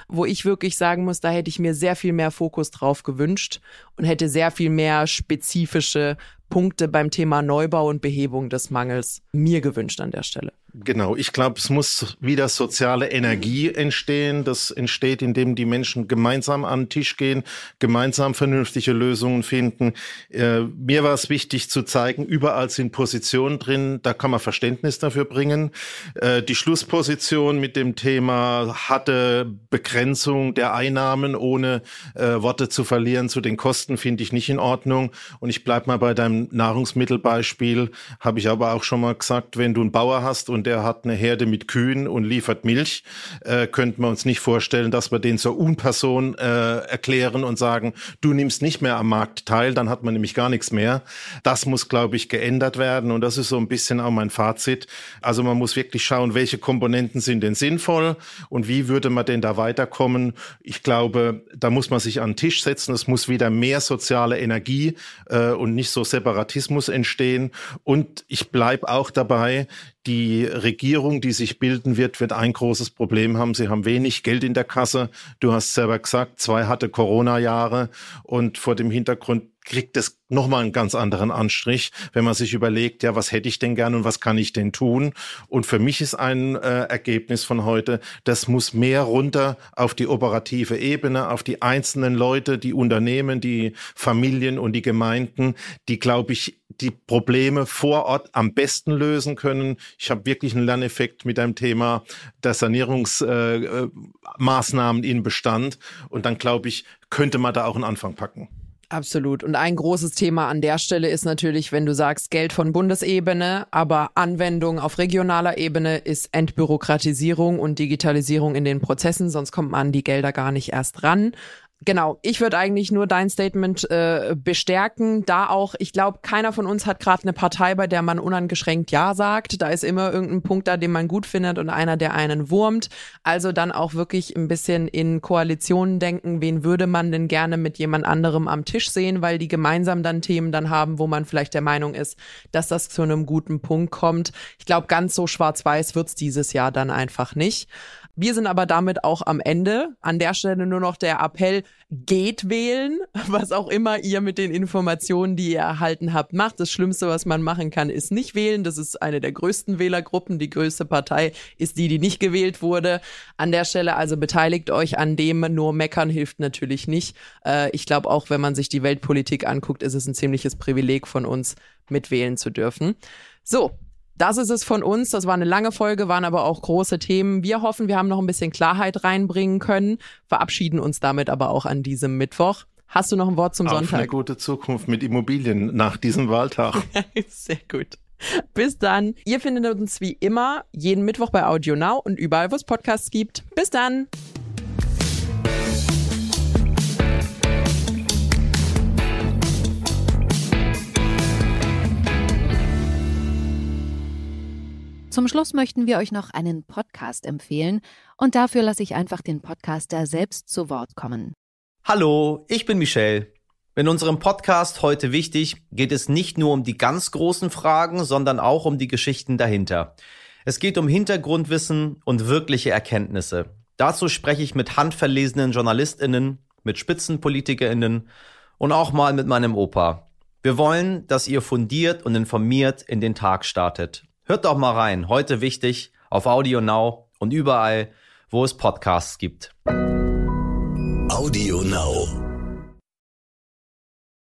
wo ich wirklich sagen muss, da hätte ich mir sehr viel mehr Fokus drauf gewünscht und hätte sehr viel mehr spezifische Punkte beim Thema Neubau und Behebung des Mangels mir gewünscht an der Stelle.
Genau, ich glaube, es muss wieder soziale Energie entstehen. Das entsteht, indem die Menschen gemeinsam an den Tisch gehen, gemeinsam vernünftige Lösungen finden. Äh, mir war es wichtig zu zeigen, überall sind Positionen drin, da kann man Verständnis dafür bringen. Äh, die Schlussposition mit dem Thema hatte Begrenzung der Einnahmen, ohne äh, Worte zu verlieren zu den Kosten, finde ich nicht in Ordnung. Und ich bleib mal bei deinem Nahrungsmittelbeispiel, habe ich aber auch schon mal gesagt, wenn du einen Bauer hast und der hat eine Herde mit Kühen und liefert Milch, äh, könnten wir uns nicht vorstellen, dass wir den zur Unperson äh, erklären und sagen, du nimmst nicht mehr am Markt teil, dann hat man nämlich gar nichts mehr. Das muss, glaube ich, geändert werden und das ist so ein bisschen auch mein Fazit. Also man muss wirklich schauen, welche Komponenten sind denn sinnvoll und wie würde man denn da weiterkommen. Ich glaube, da muss man sich an den Tisch setzen. Es muss wieder mehr soziale Energie äh, und nicht so Separatismus entstehen. Und ich bleibe auch dabei, die Regierung, die sich bilden wird, wird ein großes Problem haben. Sie haben wenig Geld in der Kasse. Du hast selber gesagt, zwei hatte Corona-Jahre und vor dem Hintergrund kriegt es nochmal einen ganz anderen Anstrich, wenn man sich überlegt, ja, was hätte ich denn gern und was kann ich denn tun? Und für mich ist ein äh, Ergebnis von heute, das muss mehr runter auf die operative Ebene, auf die einzelnen Leute, die Unternehmen, die Familien und die Gemeinden, die, glaube ich, die Probleme vor Ort am besten lösen können. Ich habe wirklich einen Lerneffekt mit einem Thema der Sanierungsmaßnahmen äh, in Bestand. Und dann, glaube ich, könnte man da auch einen Anfang packen.
Absolut. Und ein großes Thema an der Stelle ist natürlich, wenn du sagst Geld von Bundesebene, aber Anwendung auf regionaler Ebene ist Entbürokratisierung und Digitalisierung in den Prozessen, sonst kommt man an die Gelder gar nicht erst ran. Genau, ich würde eigentlich nur dein Statement äh, bestärken. Da auch, ich glaube, keiner von uns hat gerade eine Partei, bei der man unangeschränkt Ja sagt. Da ist immer irgendein Punkt da, den man gut findet und einer, der einen wurmt. Also dann auch wirklich ein bisschen in Koalitionen denken, wen würde man denn gerne mit jemand anderem am Tisch sehen, weil die gemeinsam dann Themen dann haben, wo man vielleicht der Meinung ist, dass das zu einem guten Punkt kommt. Ich glaube, ganz so schwarz-weiß wird's dieses Jahr dann einfach nicht. Wir sind aber damit auch am Ende. An der Stelle nur noch der Appell, geht wählen, (laughs) was auch immer ihr mit den Informationen, die ihr erhalten habt, macht. Das Schlimmste, was man machen kann, ist nicht wählen. Das ist eine der größten Wählergruppen. Die größte Partei ist die, die nicht gewählt wurde. An der Stelle also beteiligt euch an dem. Nur meckern hilft natürlich nicht. Äh, ich glaube auch, wenn man sich die Weltpolitik anguckt, ist es ein ziemliches Privileg von uns, mitwählen zu dürfen. So, das ist es von uns. Das war eine lange Folge, waren aber auch große Themen. Wir hoffen, wir haben noch ein bisschen Klarheit reinbringen können, verabschieden uns damit aber auch an diesem Mittwoch. Hast du noch ein Wort zum
Auf
Sonntag?
Eine gute Zukunft mit Immobilien nach diesem Wahltag. (laughs)
Sehr gut. Bis dann. Ihr findet uns wie immer jeden Mittwoch bei Audio Now und überall, wo es Podcasts gibt. Bis dann.
Zum Schluss möchten wir euch noch einen Podcast empfehlen und dafür lasse ich einfach den Podcaster selbst zu Wort kommen.
Hallo, ich bin Michelle. In unserem Podcast heute wichtig geht es nicht nur um die ganz großen Fragen, sondern auch um die Geschichten dahinter. Es geht um Hintergrundwissen und wirkliche Erkenntnisse. Dazu spreche ich mit handverlesenen Journalistinnen, mit Spitzenpolitikerinnen und auch mal mit meinem Opa. Wir wollen, dass ihr fundiert und informiert in den Tag startet. Hört doch mal rein. Heute wichtig auf Audio Now und überall, wo es Podcasts gibt.
Audio Now.